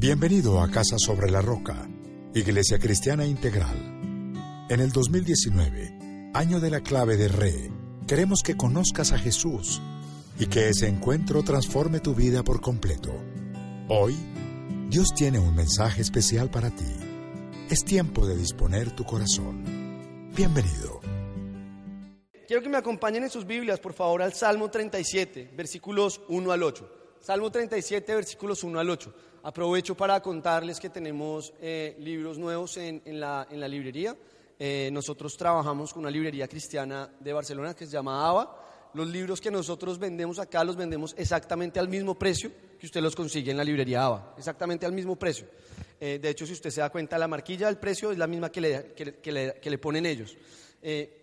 Bienvenido a Casa sobre la Roca, Iglesia Cristiana Integral. En el 2019, año de la clave de Re, queremos que conozcas a Jesús y que ese encuentro transforme tu vida por completo. Hoy, Dios tiene un mensaje especial para ti. Es tiempo de disponer tu corazón. Bienvenido. Quiero que me acompañen en sus Biblias, por favor, al Salmo 37, versículos 1 al 8. Salmo 37, versículos 1 al 8. Aprovecho para contarles que tenemos eh, libros nuevos en, la, librería. Eh, nosotros trabajamos con una librería cristiana de Barcelona que se llama ABA. Los libros que nosotros vendemos acá los vendemos exactamente al mismo precio que usted los consigue en la librería ABA, exactamente al mismo precio. Eh, de hecho, si usted se da cuenta, la marquilla del precio es la misma que le ponen ellos.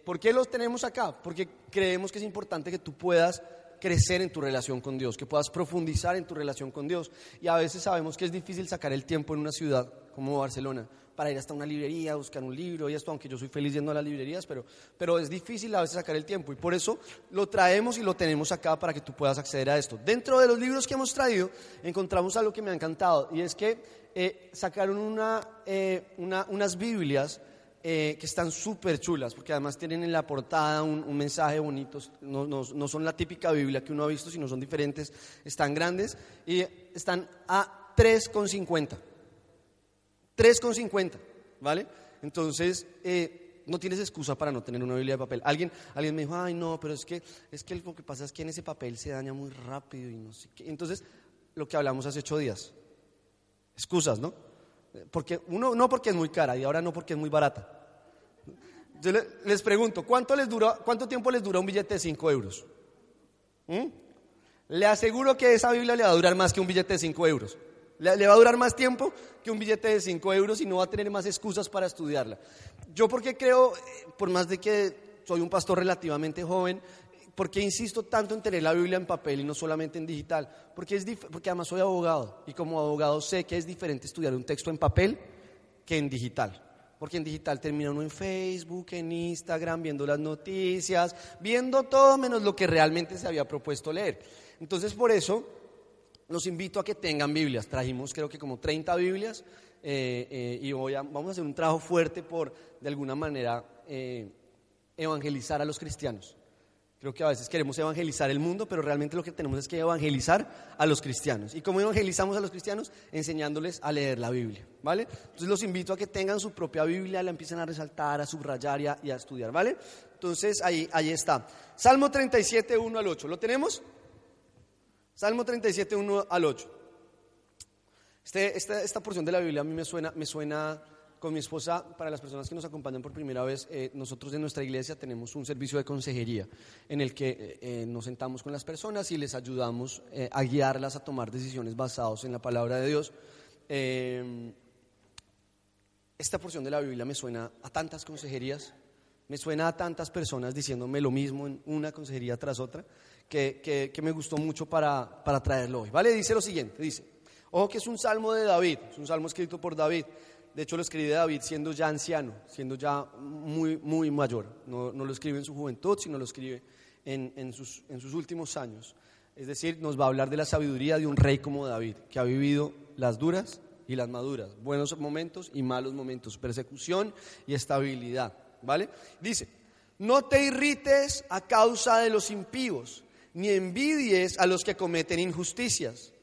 ¿Por qué los tenemos acá? Porque creemos que es importante que tú puedas crecer en tu relación con Dios, que puedas profundizar en tu relación con Dios. Y a veces sabemos que es difícil sacar el tiempo en una ciudad como Barcelona para ir hasta una librería, buscar un libro y esto, aunque yo soy feliz yendo a las librerías, pero, pero es difícil a veces sacar el tiempo y por eso lo traemos y lo tenemos acá para que tú puedas acceder a esto. Dentro de los libros que hemos traído encontramos algo que me ha encantado y es que eh, sacaron una, eh, una, unas Biblias eh, que están súper chulas, porque además tienen en la portada un, mensaje bonito, no, no, son la típica Biblia que uno ha visto, sino son diferentes, están grandes y están a 3,50. 3,50, ¿vale? Entonces, eh, no tienes excusa para no tener una Biblia de papel. Alguien, alguien me dijo, ay, no, pero es que, es que lo que pasa es que en ese papel se daña muy rápido y no sé qué. Entonces, lo que hablamos hace ocho días, excusas, ¿no? Porque uno, no porque es muy cara y ahora no porque es muy barata. Yo les pregunto, ¿cuánto, les dura, ¿cuánto tiempo les dura un billete de 5 euros? ¿Mm? Le aseguro que esa Biblia le va a durar más que un billete de 5 euros. Le, le, va a durar más tiempo que un billete de 5 euros y no va a tener más excusas para estudiarla. Yo porque creo, eh, por más de que soy un pastor relativamente joven, ¿por qué insisto tanto en tener la Biblia en papel y no solamente en digital? Porque, es porque además soy abogado y como abogado sé que es diferente estudiar un texto en papel que en digital. Porque en digital termina uno en Facebook, en Instagram, viendo las noticias, viendo todo menos lo que realmente se había propuesto leer. Entonces por eso los invito a que tengan Biblias. Trajimos creo que como 30 Biblias eh, eh, y voy a, vamos a hacer un trabajo fuerte por, de alguna manera, eh, evangelizar a los cristianos. Creo que a veces queremos evangelizar el mundo, pero realmente lo que tenemos es que evangelizar a los cristianos. ¿Y cómo evangelizamos a los cristianos? Enseñándoles a leer la Biblia, ¿vale? Entonces los invito a que tengan su propia Biblia, la empiecen a resaltar, a subrayar y a, estudiar, ¿vale? Entonces ahí, ahí está. Salmo 37, 1 al 8. ¿Lo tenemos? Salmo 37, 1 al 8. Este, esta, esta porción de la Biblia a mí me suena, me suena con mi esposa, para las personas que nos acompañan por primera vez, eh, nosotros en nuestra iglesia tenemos un servicio de consejería en el que eh, eh, nos sentamos con las personas y les ayudamos a guiarlas a tomar decisiones basadas en la palabra de Dios. esta porción de la Biblia me suena a tantas consejerías, me suena a tantas personas diciéndome lo mismo en una consejería tras otra, que, que me gustó mucho para, para traerlo hoy. ¿Vale? Dice lo siguiente, dice, ojo que es un salmo de David, es un salmo escrito por David. De hecho, lo escribe David siendo ya anciano, siendo ya muy, muy mayor. No, lo escribe en su juventud, sino lo escribe en, sus, en sus últimos años. Es decir, nos va a hablar de la sabiduría de un rey como David, que ha vivido las duras y las maduras, buenos momentos y malos momentos, persecución y estabilidad. ¿Vale? Dice, no te irrites a causa de los impíos, ni envidies a los que cometen injusticias,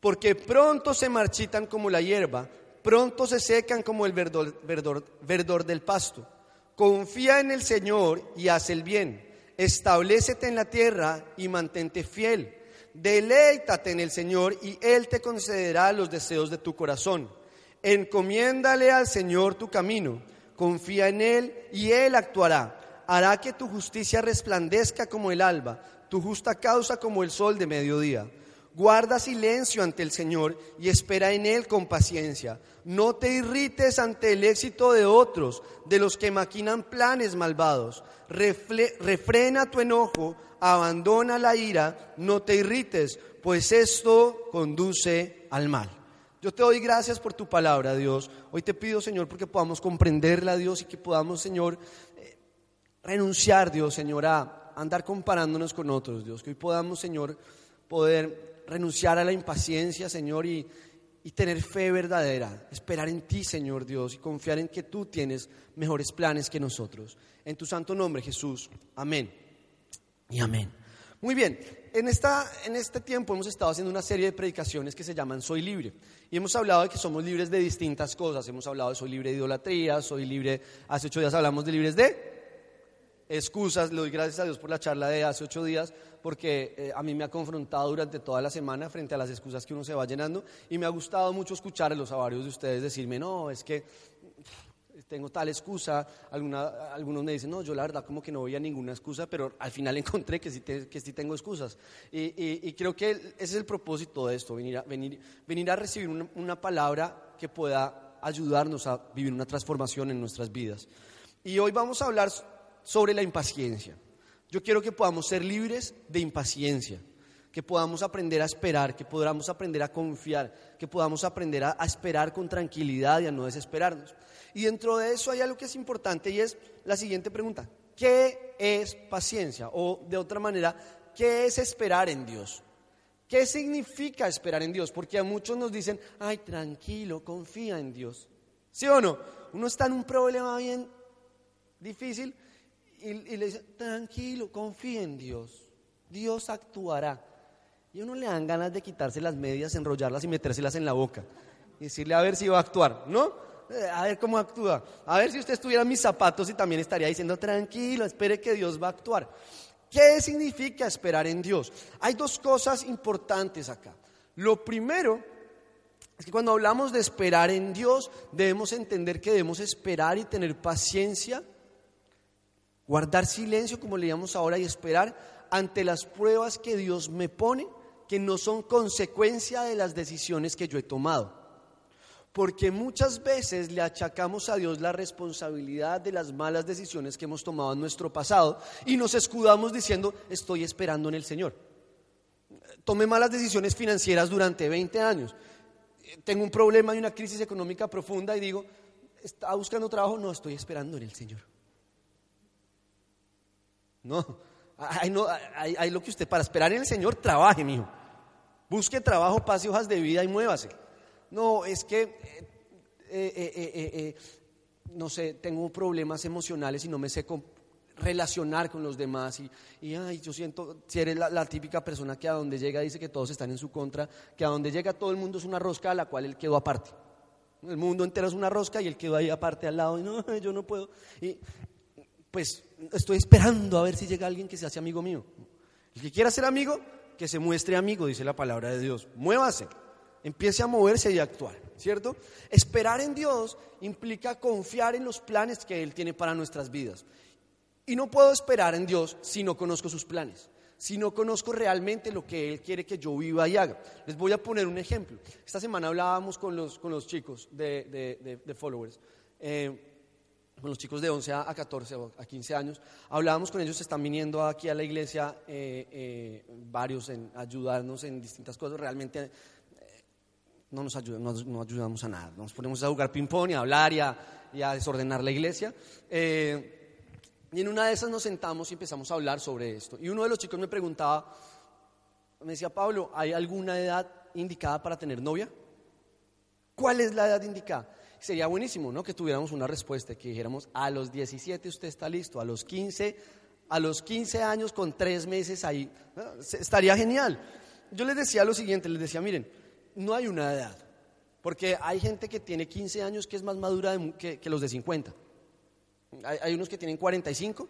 porque pronto se marchitan como la hierba pronto se secan como el verdor, del pasto. Confía en el Señor y haz el bien. Establecete en la tierra y mantente fiel. Deleítate en el Señor y Él te concederá los deseos de tu corazón. Encomiéndale al Señor tu camino. Confía en Él y Él actuará. Hará que tu justicia resplandezca como el alba, tu justa causa como el sol de mediodía. Guarda silencio ante el Señor y espera en Él con paciencia. No te irrites ante el éxito de otros, de los que maquinan planes malvados. refrena tu enojo, abandona la ira, no te irrites, pues esto conduce al mal. Yo te doy gracias por tu palabra, Dios. Hoy te pido, Señor, porque podamos comprenderla, Dios, y que podamos, Señor, eh, renunciar, Dios, Señor, a andar comparándonos con otros, Dios. Que hoy podamos, Señor, poder renunciar a la impaciencia, Señor, y, y tener fe verdadera, esperar en ti, Señor Dios, y confiar en que tú tienes mejores planes que nosotros. En tu santo nombre, Jesús. Amén. Y amén. Muy bien, en, esta, en este tiempo hemos estado haciendo una serie de predicaciones que se llaman Soy libre. Y hemos hablado de que somos libres de distintas cosas. Hemos hablado de soy libre de idolatría, soy libre, hace ocho días hablamos de libres de excusas. Le doy gracias a Dios por la charla de hace ocho días, porque eh, a mí me ha confrontado durante toda la semana frente a las excusas que uno se va llenando. Y me ha gustado mucho escuchar a los avarios de ustedes decirme, no, es que tengo tal excusa, algunos me dicen, no, yo la verdad como que no veía ninguna excusa, pero al final encontré que sí, que sí tengo excusas. Y, creo que ese es el propósito de esto, venir a, venir, venir a recibir una palabra que pueda ayudarnos a vivir una transformación en nuestras vidas. Y hoy vamos a hablar sobre la impaciencia. Yo quiero que podamos ser libres de impaciencia que podamos aprender a esperar, que podamos aprender a confiar, que podamos aprender a, esperar con tranquilidad y a no desesperarnos. Y dentro de eso hay algo que es importante y es la siguiente pregunta. ¿Qué es paciencia? O de otra manera, ¿qué es esperar en Dios? ¿Qué significa esperar en Dios? Porque a muchos nos dicen, ay, tranquilo, confía en Dios. ¿Sí o no? Uno está en un problema bien difícil y, le dice, tranquilo, confía en Dios. Dios actuará. Y uno le dan ganas de quitarse las medias, enrollarlas y metérselas en la boca. Y decirle a ver si va a actuar, ¿no? Eh, a ver cómo actúa. A ver si usted estuviera en mis zapatos y también estaría diciendo, tranquilo, espere que Dios va a actuar. ¿Qué significa esperar en Dios? Hay dos cosas importantes acá. Lo primero es que cuando hablamos de esperar en Dios, debemos entender que debemos esperar y tener paciencia, guardar silencio, como leíamos ahora, y esperar ante las pruebas que Dios me pone que no son consecuencia de las decisiones que yo he tomado. Porque muchas veces le achacamos a Dios la responsabilidad de las malas decisiones que hemos tomado en nuestro pasado y nos escudamos diciendo, estoy esperando en el Señor. Tomé malas decisiones financieras durante 20 años. Tengo un problema y una crisis económica profunda y digo, ¿está buscando trabajo? No, estoy esperando en el Señor. No, hay, no, hay, lo que usted, para esperar en el Señor, trabaje, mijo. Busque trabajo, pase hojas de vida y muévase. No, es que, eh, eh, eh, no sé, tengo problemas emocionales y no me sé relacionar con los demás. Y, y ay, yo siento, si eres la, típica persona que a donde llega dice que todos están en su contra, que a donde llega todo el mundo es una rosca a la cual él quedó aparte. El mundo entero es una rosca y él quedó ahí aparte al lado y no, yo no puedo. Y pues estoy esperando a ver si llega alguien que se hace amigo mío. El que quiera ser amigo, que se muestre amigo, dice la palabra de Dios. Muévase, empiece a moverse y a actuar, ¿cierto? Esperar en Dios implica confiar en los planes que Él tiene para nuestras vidas. Y no puedo esperar en Dios si no conozco sus planes, si no conozco realmente lo que Él quiere que yo viva y haga. Les voy a poner un ejemplo. Esta semana hablábamos con los, con los chicos de, de, followers. Eh, con los chicos de 11 a 14 o a 15 años, hablábamos con ellos, están viniendo aquí a la iglesia eh, eh, varios en ayudarnos en distintas cosas, realmente eh, no nos no, ayudamos a nada, nos ponemos a jugar ping-pong y a hablar y a, desordenar la iglesia. y en una de esas nos sentamos y empezamos a hablar sobre esto. Y uno de los chicos me preguntaba, me decía, Pablo, ¿hay alguna edad indicada para tener novia? ¿Cuál es la edad indicada? Sería buenísimo, ¿no? Que tuviéramos una respuesta, que dijéramos, a los 17 usted está listo, a los 15, a los 15 años con tres meses ahí, estaría genial. Yo les decía lo siguiente, les decía, miren, no hay una edad, porque hay gente que tiene 15 años que es más madura que, los de 50. Hay, unos que tienen 45,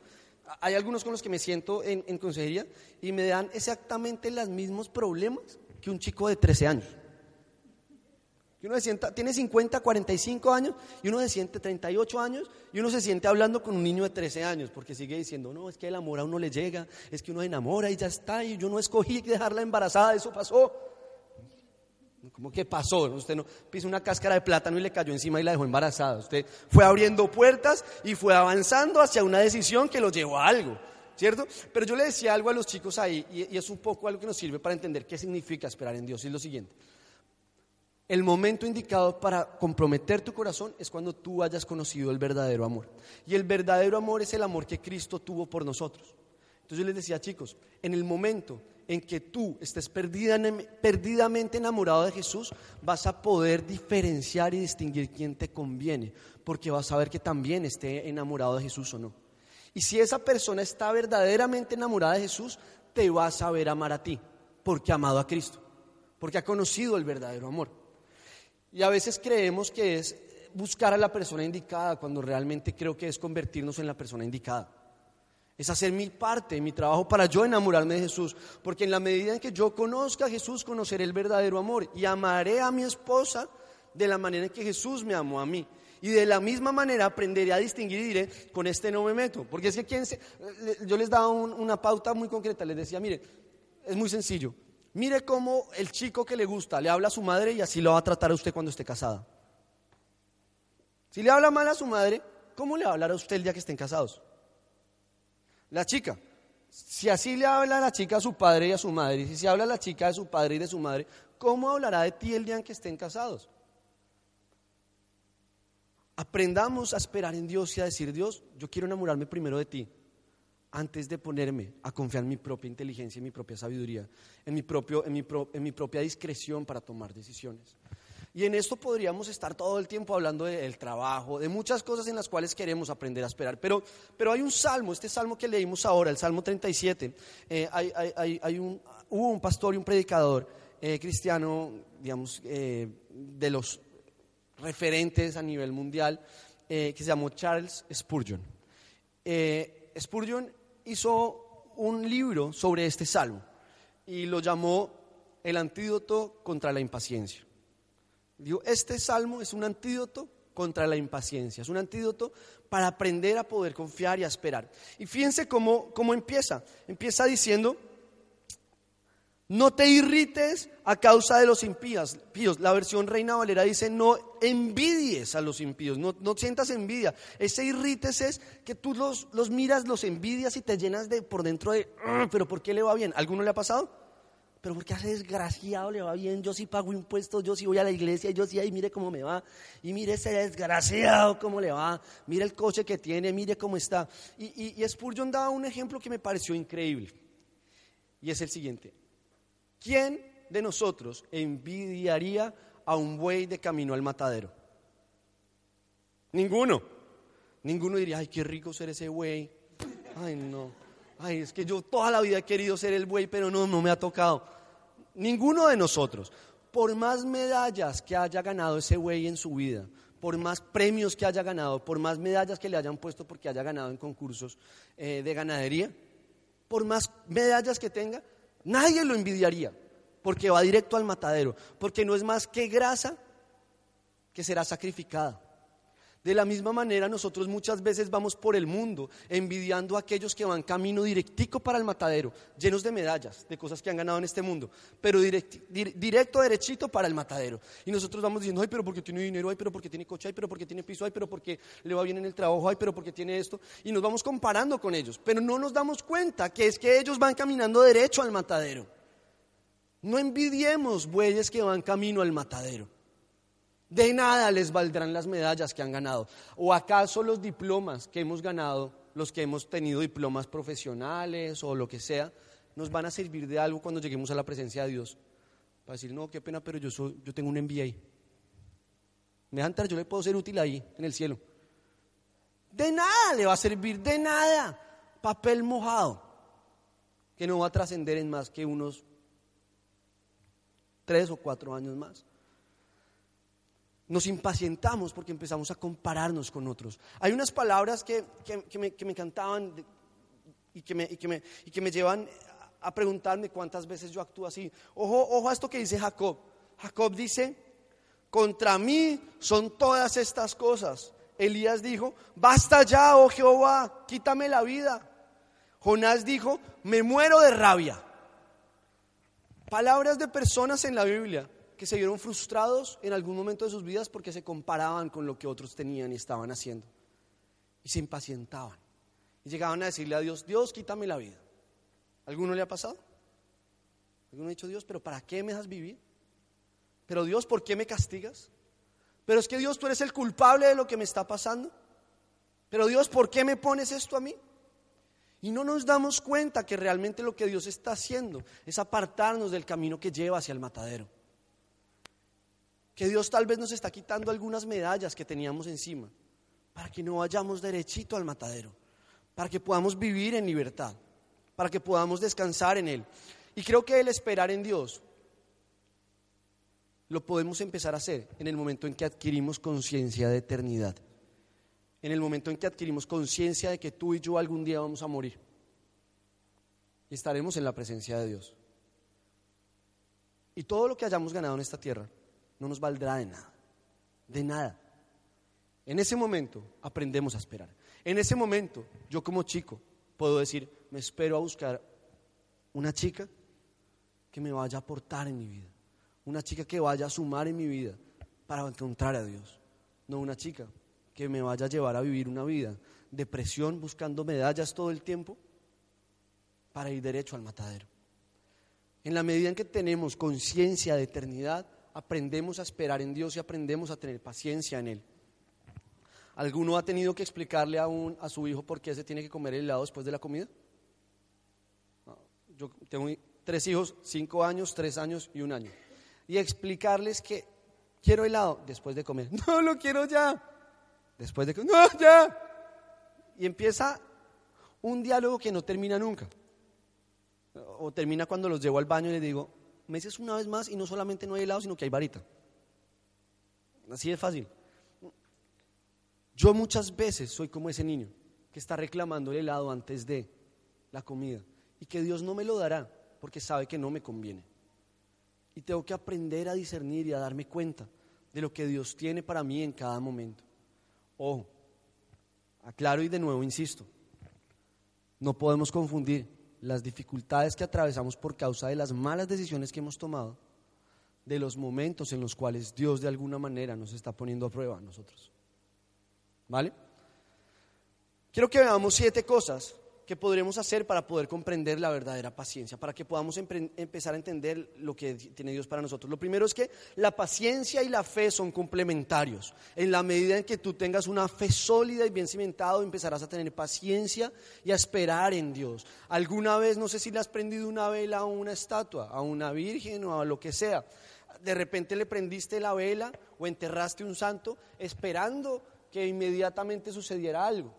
hay algunos con los que me siento en, en consejería y me dan exactamente los mismos problemas que un chico de 13 años uno se sienta, tiene 50, 45 años y uno se siente 38 años y uno se siente hablando con un niño de 13 años porque sigue diciendo, no, es que el amor a uno le llega, es que uno enamora y ya está y yo no escogí dejarla embarazada, eso pasó. ¿Cómo que pasó? Usted no pisó una cáscara de plátano y le cayó encima y la dejó embarazada. Usted fue abriendo puertas y fue avanzando hacia una decisión que lo llevó a algo, ¿cierto? Pero yo le decía algo a los chicos ahí y, y es un poco algo que nos sirve para entender qué significa esperar en Dios. Y es lo siguiente. El momento indicado para comprometer tu corazón es cuando tú hayas conocido el verdadero amor. Y el verdadero amor es el amor que Cristo tuvo por nosotros. Entonces yo les decía, chicos, en el momento en que tú estés perdidamente enamorado de Jesús, vas a poder diferenciar y distinguir quién te conviene, porque vas a ver que también esté enamorado de Jesús o no. Y si esa persona está verdaderamente enamorada de Jesús, te va a saber amar a ti, porque ha amado a Cristo, porque ha conocido el verdadero amor. Y a veces creemos que es buscar a la persona indicada, cuando realmente creo que es convertirnos en la persona indicada. Es hacer mi parte, mi trabajo para yo enamorarme de Jesús. Porque en la medida en que yo conozca a Jesús, conoceré el verdadero amor. Y amaré a mi esposa de la manera en que Jesús me amó a mí. Y de la misma manera aprenderé a distinguir y diré, con este no me meto. Porque es que quien yo les daba una pauta muy concreta, les decía, mire, es muy sencillo. Mire cómo el chico que le gusta le habla a su madre y así lo va a tratar a usted cuando esté casada. Si le habla mal a su madre, ¿cómo le va a hablar a usted el día que estén casados? La chica. Si así le habla a la chica a su padre y a su madre, si se habla a la chica de su padre y de su madre, ¿cómo hablará de ti el día en que estén casados? Aprendamos a esperar en Dios y a decir, Dios, yo quiero enamorarme primero de ti, antes de ponerme a confiar en mi propia inteligencia, en mi propia sabiduría, en mi, propio, en mi, en mi propia discreción para tomar decisiones. Y en esto podríamos estar todo el tiempo hablando del trabajo, de muchas cosas en las cuales queremos aprender a esperar. Pero, pero hay un salmo, este salmo que leímos ahora, el Salmo 37. Eh, hay, hay, hay, un, hubo un pastor y un predicador eh, cristiano, digamos, eh, de los referentes a nivel mundial, que se llamó Charles Spurgeon. Spurgeon hizo un libro sobre este salmo y lo llamó El antídoto contra la impaciencia. Digo, este salmo es un antídoto contra la impaciencia, es un antídoto para aprender a poder confiar y a esperar. Y fíjense cómo, cómo empieza. Empieza diciendo, no te irrites a causa de los impíos. La versión Reina Valera dice, no envidies a los impíos, no, sientas envidia. Ese irrites es que tú los, miras, los envidias y te llenas de por dentro de, ah, pero ¿por qué le va bien? ¿Alguno le ha pasado? pero porque a ese desgraciado le va bien, yo sí pago impuestos, yo sí voy a la iglesia, yo sí, ahí mire cómo me va, y mire ese desgraciado cómo le va, mire el coche que tiene, mire cómo está. Y, y, y Spurgeon daba un ejemplo que me pareció increíble, y es el siguiente. ¿Quién de nosotros envidiaría a un buey de camino al matadero? Ninguno. Ninguno diría, ay, qué rico ser ese buey. Ay, no. Ay, es que yo toda la vida he querido ser el buey, pero no, no me ha tocado. Ninguno de nosotros, por más medallas que haya ganado ese güey en su vida, por más premios que haya ganado, por más medallas que le hayan puesto porque haya ganado en concursos eh, de ganadería, por más medallas que tenga, nadie lo envidiaría, porque va directo al matadero, porque no es más que grasa que será sacrificada. De la misma manera, nosotros muchas veces vamos por el mundo envidiando a aquellos que van camino directico para el matadero, llenos de medallas, de cosas que han ganado en este mundo, pero directo, derechito para el matadero. Y nosotros vamos diciendo, ay, pero porque tiene dinero, ay, pero porque tiene coche, ay, pero porque tiene piso, ay, pero porque le va bien en el trabajo, ay, pero porque tiene esto. Y nos vamos comparando con ellos, pero no nos damos cuenta que es que ellos van caminando derecho al matadero. No envidiemos bueyes que van camino al matadero. De nada les valdrán las medallas que han ganado. ¿O acaso los diplomas que hemos ganado, los que hemos tenido diplomas profesionales o lo que sea, nos van a servir de algo cuando lleguemos a la presencia de Dios? Para decir, no, qué pena, pero yo, soy, yo tengo un MBA. Me dejan entrar, yo le puedo ser útil ahí, en el cielo. De nada le va a servir, de nada. Papel mojado, que no va a trascender en más que unos tres o cuatro años más nos impacientamos porque empezamos a compararnos con otros. Hay unas palabras que, me, encantaban y, que me, y que me llevan a preguntarme cuántas veces yo actúo así. Ojo, ojo a esto que dice Jacob. Jacob dice, contra mí son todas estas cosas. Elías dijo, basta ya, oh Jehová, quítame la vida. Jonás dijo, me muero de rabia. Palabras de personas en la Biblia que se vieron frustrados en algún momento de sus vidas porque se comparaban con lo que otros tenían y estaban haciendo. Y se impacientaban. Y llegaban a decirle a Dios, Dios, quítame la vida. ¿Alguno le ha pasado? ¿Alguno ha dicho, Dios, pero ¿para qué me dejas vivir? Pero Dios, ¿por qué me castigas? Pero es que Dios, tú eres el culpable de lo que me está pasando. Pero Dios, ¿por qué me pones esto a mí? Y no nos damos cuenta que realmente lo que Dios está haciendo es apartarnos del camino que lleva hacia el matadero. Que Dios tal vez nos está quitando algunas medallas que teníamos encima para que no vayamos derechito al matadero, para que podamos vivir en libertad, para que podamos descansar en Él. Y creo que el esperar en Dios lo podemos empezar a hacer en el momento en que adquirimos conciencia de eternidad, en el momento en que adquirimos conciencia de que tú y yo algún día vamos a morir y estaremos en la presencia de Dios. Y todo lo que hayamos ganado en esta tierra no nos valdrá de nada, de nada. En ese momento aprendemos a esperar. En ese momento yo como chico puedo decir, me espero a buscar una chica que me vaya a aportar en mi vida, una chica que vaya a sumar en mi vida para encontrar a Dios, no una chica que me vaya a llevar a vivir una vida de presión buscando medallas todo el tiempo para ir derecho al matadero. En la medida en que tenemos conciencia de eternidad, aprendemos a esperar en Dios y aprendemos a tener paciencia en Él. ¿Alguno ha tenido que explicarle a, un, a su hijo por qué se tiene que comer el helado después de la comida? Yo tengo tres hijos, cinco años, tres años y un año. Y explicarles que quiero helado después de comer. No, lo quiero ya. Después de comer. No, ya. Y empieza un diálogo que no termina nunca. O termina cuando los llevo al baño y les digo, me dices una vez más y no solamente no hay helado, sino que hay varita. Así de fácil. Yo muchas veces soy como ese niño que está reclamando el helado antes de la comida y que Dios no me lo dará porque sabe que no me conviene. Y tengo que aprender a discernir y a darme cuenta de lo que Dios tiene para mí en cada momento. Ojo, aclaro y de nuevo insisto, no podemos confundir las dificultades que atravesamos por causa de las malas decisiones que hemos tomado de los momentos en los cuales Dios de alguna manera nos está poniendo a prueba a nosotros. ¿Vale? Quiero que veamos siete cosas que podremos hacer para poder comprender la verdadera paciencia, para que podamos empezar a entender lo que tiene Dios para nosotros. Lo primero es que la paciencia y la fe son complementarios. En la medida en que tú tengas una fe sólida y bien cimentada, empezarás a tener paciencia y a esperar en Dios. Alguna vez, no sé si le has prendido una vela a una estatua, a una virgen o a lo que sea. De repente le prendiste la vela o enterraste un santo esperando que inmediatamente sucediera algo.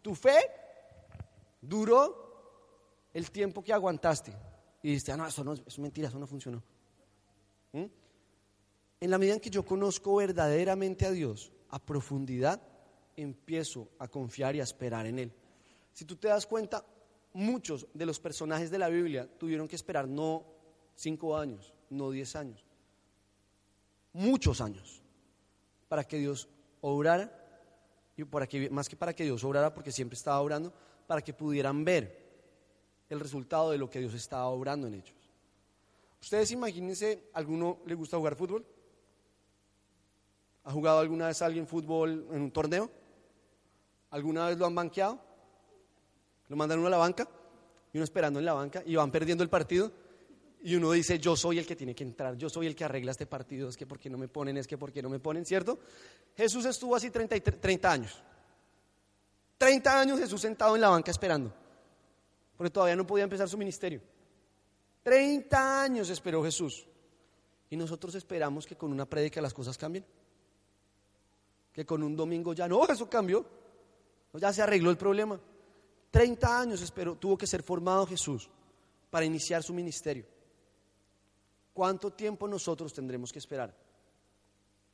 Tu fe duró el tiempo que aguantaste. Y dijiste, ah, no, eso no es mentira, eso no funcionó. ¿Mm? En la medida en que yo conozco verdaderamente a Dios a profundidad, empiezo a confiar y a esperar en Él. Si tú te das cuenta, muchos de los personajes de la Biblia tuvieron que esperar no cinco años, no diez años, muchos años para que Dios obrara y para que, más que para que Dios obrara, porque siempre estaba obrando, para que pudieran ver el resultado de lo que Dios estaba obrando en ellos. Ustedes imagínense, ¿alguno le gusta jugar fútbol? ¿Ha jugado alguna vez alguien fútbol en un torneo? ¿Alguna vez lo han banqueado? Lo mandan uno a la banca y uno esperando en la banca y van perdiendo el partido y uno dice, yo soy el que tiene que entrar, yo soy el que arregla este partido, es que porque no me ponen, es que porque no me ponen, ¿cierto? Jesús estuvo así 30, 30 años. 30 años Jesús sentado en la banca esperando, porque todavía no podía empezar su ministerio. 30 años esperó Jesús. Y nosotros esperamos que con una prédica las cosas cambien. Que con un domingo ya no, eso cambió. Ya se arregló el problema. 30 años esperó, tuvo que ser formado Jesús para iniciar su ministerio. ¿Cuánto tiempo nosotros tendremos que esperar?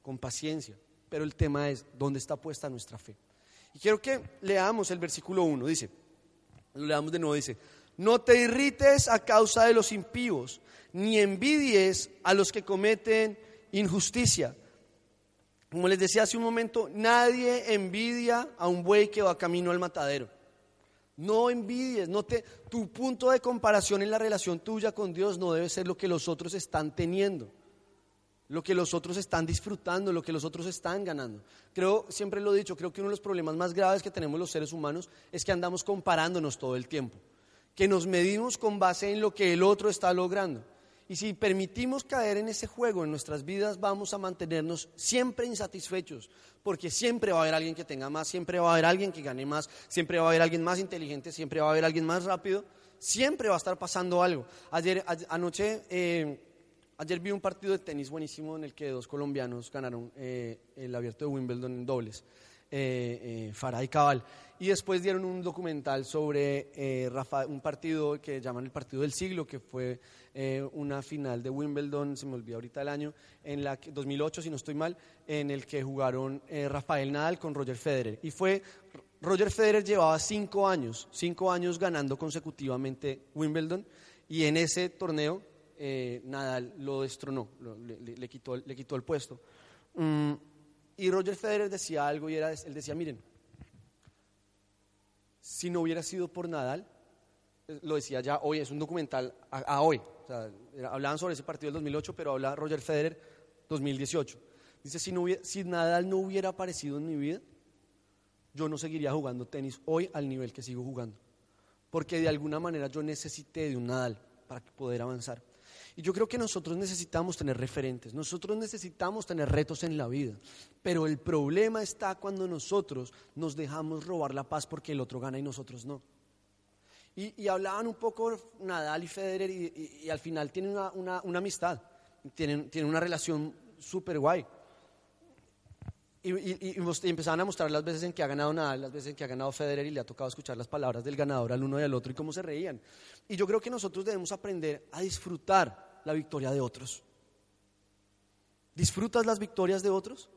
Con paciencia. Pero el tema es, ¿dónde está puesta nuestra fe? Y quiero que leamos el versículo 1. Dice, lo leamos de nuevo, dice, no te irrites a causa de los impíos, ni envidies a los que cometen injusticia. Como les decía hace un momento, nadie envidia a un buey que va camino al matadero. No envidies, no te, tu punto de comparación en la relación tuya con Dios no debe ser lo que los otros están teniendo. Lo que los otros están disfrutando, lo que los otros están ganando. Creo, siempre lo he dicho, creo que uno de los problemas más graves que tenemos los seres humanos es que andamos comparándonos todo el tiempo, que nos medimos con base en lo que el otro está logrando. Y si permitimos caer en ese juego en nuestras vidas, vamos a mantenernos siempre insatisfechos, porque siempre va a haber alguien que tenga más, siempre va a haber alguien que gane más, siempre va a haber alguien más inteligente, siempre va a haber alguien más rápido, siempre va a estar pasando algo. Ayer, anoche... Eh, Ayer vi un partido de tenis buenísimo en el que dos colombianos ganaron eh, el abierto de Wimbledon en dobles, eh, eh, Farah y Cabal. Y después dieron un documental sobre eh, un partido que llaman el partido del siglo, que fue una final de Wimbledon, se me olvidó ahorita el año, en la que, 2008 si no estoy mal, en el que jugaron Rafael Nadal con Roger Federer. Y fue Roger Federer llevaba cinco años, cinco años ganando consecutivamente Wimbledon, y en ese torneo eh, Nadal lo destronó, le, quitó, le, quitó, el puesto. Mm, y Roger Federer decía algo y era, él decía, miren, si no hubiera sido por Nadal, eh, lo decía ya hoy, es un documental a, hoy, hablaban sobre ese partido del 2008, pero habla Roger Federer 2018. Dice, si, no si Nadal no hubiera aparecido en mi vida, yo no seguiría jugando tenis hoy al nivel que sigo jugando. Porque de alguna manera yo necesité de un Nadal para poder avanzar. Y yo creo que nosotros necesitamos tener referentes, nosotros necesitamos tener retos en la vida, pero el problema está cuando nosotros nos dejamos robar la paz porque el otro gana y nosotros no. Y, hablaban un poco Nadal y Federer y, al final tienen una, amistad, tienen, tienen, una relación súper guay. Y, empezaban a mostrar las veces en que ha ganado Nadal, las veces en que ha ganado Federer y le ha tocado escuchar las palabras del ganador al uno y al otro y cómo se reían. Y yo creo que nosotros debemos aprender a disfrutar la victoria de otros. ¿Disfrutas las victorias de otros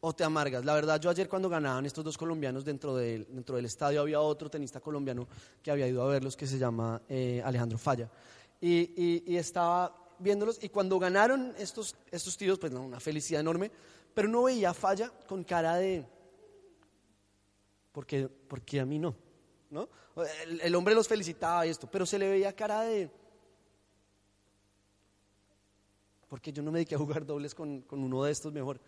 o te amargas? La verdad, yo ayer cuando ganaban estos dos colombianos dentro del, dentro del estadio había otro tenista colombiano que había ido a verlos que se llama eh, Alejandro Falla. Y, estaba viéndolos y cuando ganaron estos, estos tíos, pues una felicidad enorme, pero no veía Falla con cara de... Porque, porque a mí no. ¿no? El, hombre los felicitaba y esto, pero se le veía cara de... Porque yo no me dediqué a jugar dobles con, uno de estos mejor.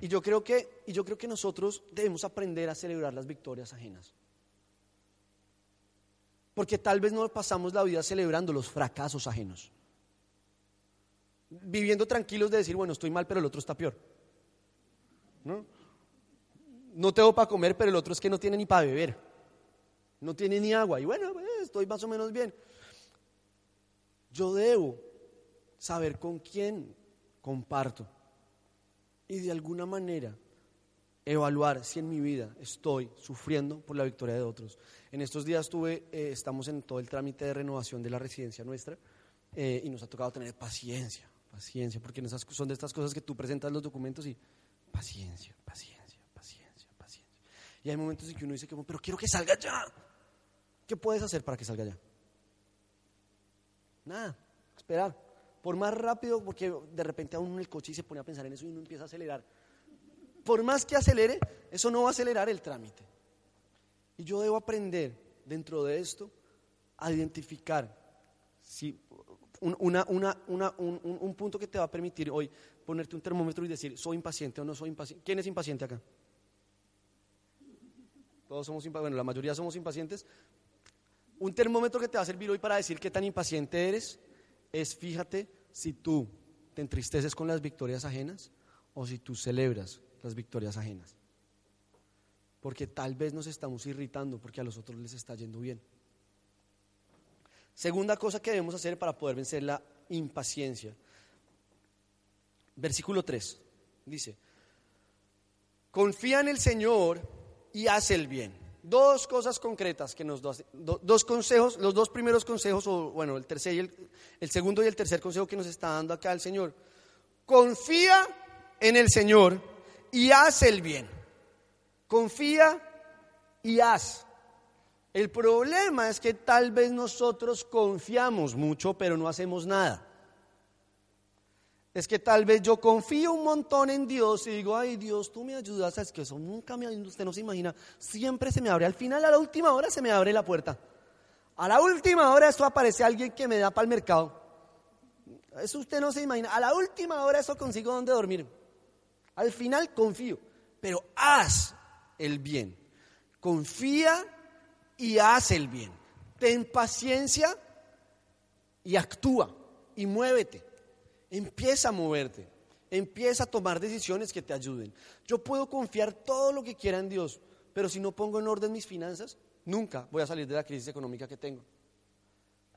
Y yo, creo que, y yo creo que nosotros debemos aprender a celebrar las victorias ajenas. Porque tal vez no pasamos la vida celebrando los fracasos ajenos. Viviendo tranquilos de decir, bueno, estoy mal, pero el otro está peor. ¿No? No tengo para comer, pero el otro es que no tiene ni para beber no tiene ni agua. Y bueno, pues, estoy más o menos bien. Yo debo saber con quién comparto y de alguna manera evaluar si en mi vida estoy sufriendo por la victoria de otros. En estos días tuve, eh, estamos en todo el trámite de renovación de la residencia nuestra eh, y nos ha tocado tener paciencia, paciencia, porque esas, son de estas cosas que tú presentas los documentos y paciencia, paciencia, paciencia, paciencia. Y hay momentos en que uno dice que, pero quiero que salga ya. ¿Qué puedes hacer para que salga ya? Nada, esperar. Por más rápido, porque de repente a uno en el coche y se pone a pensar en eso y uno empieza a acelerar. Por más que acelere, eso no va a acelerar el trámite. Y yo debo aprender dentro de esto a identificar si un, punto que te va a permitir hoy ponerte un termómetro y decir, ¿soy impaciente o no soy impaciente? ¿Quién es impaciente acá? Todos somos impacientes, bueno, la mayoría somos impacientes, un termómetro que te va a servir hoy para decir qué tan impaciente eres es fíjate si tú te entristeces con las victorias ajenas o si tú celebras las victorias ajenas. Porque tal vez nos estamos irritando porque a los otros les está yendo bien. Segunda cosa que debemos hacer para poder vencer la impaciencia. Versículo 3 dice, confía en el Señor y haz el bien dos cosas concretas que nos da, dos consejos, los dos primeros consejos, o bueno, el tercer y el, segundo y el tercer consejo que nos está dando acá el Señor. Confía en el Señor y haz el bien. Confía y haz. El problema es que tal vez nosotros confiamos mucho, pero no hacemos nada es que tal vez yo confío un montón en Dios y digo, ay Dios, tú me ayudas, es que eso nunca me, usted no se imagina, siempre se me abre, al final a la última hora se me abre la puerta. A la última hora esto aparece alguien que me da para el mercado. Eso usted no se imagina. A la última hora eso consigo dónde dormir. Al final confío, pero haz el bien. Confía y haz el bien. Ten paciencia y actúa y muévete. Empieza a moverte. Empieza a tomar decisiones que te ayuden. Yo puedo confiar todo lo que quiera en Dios, pero si no pongo en orden mis finanzas, nunca voy a salir de la crisis económica que tengo.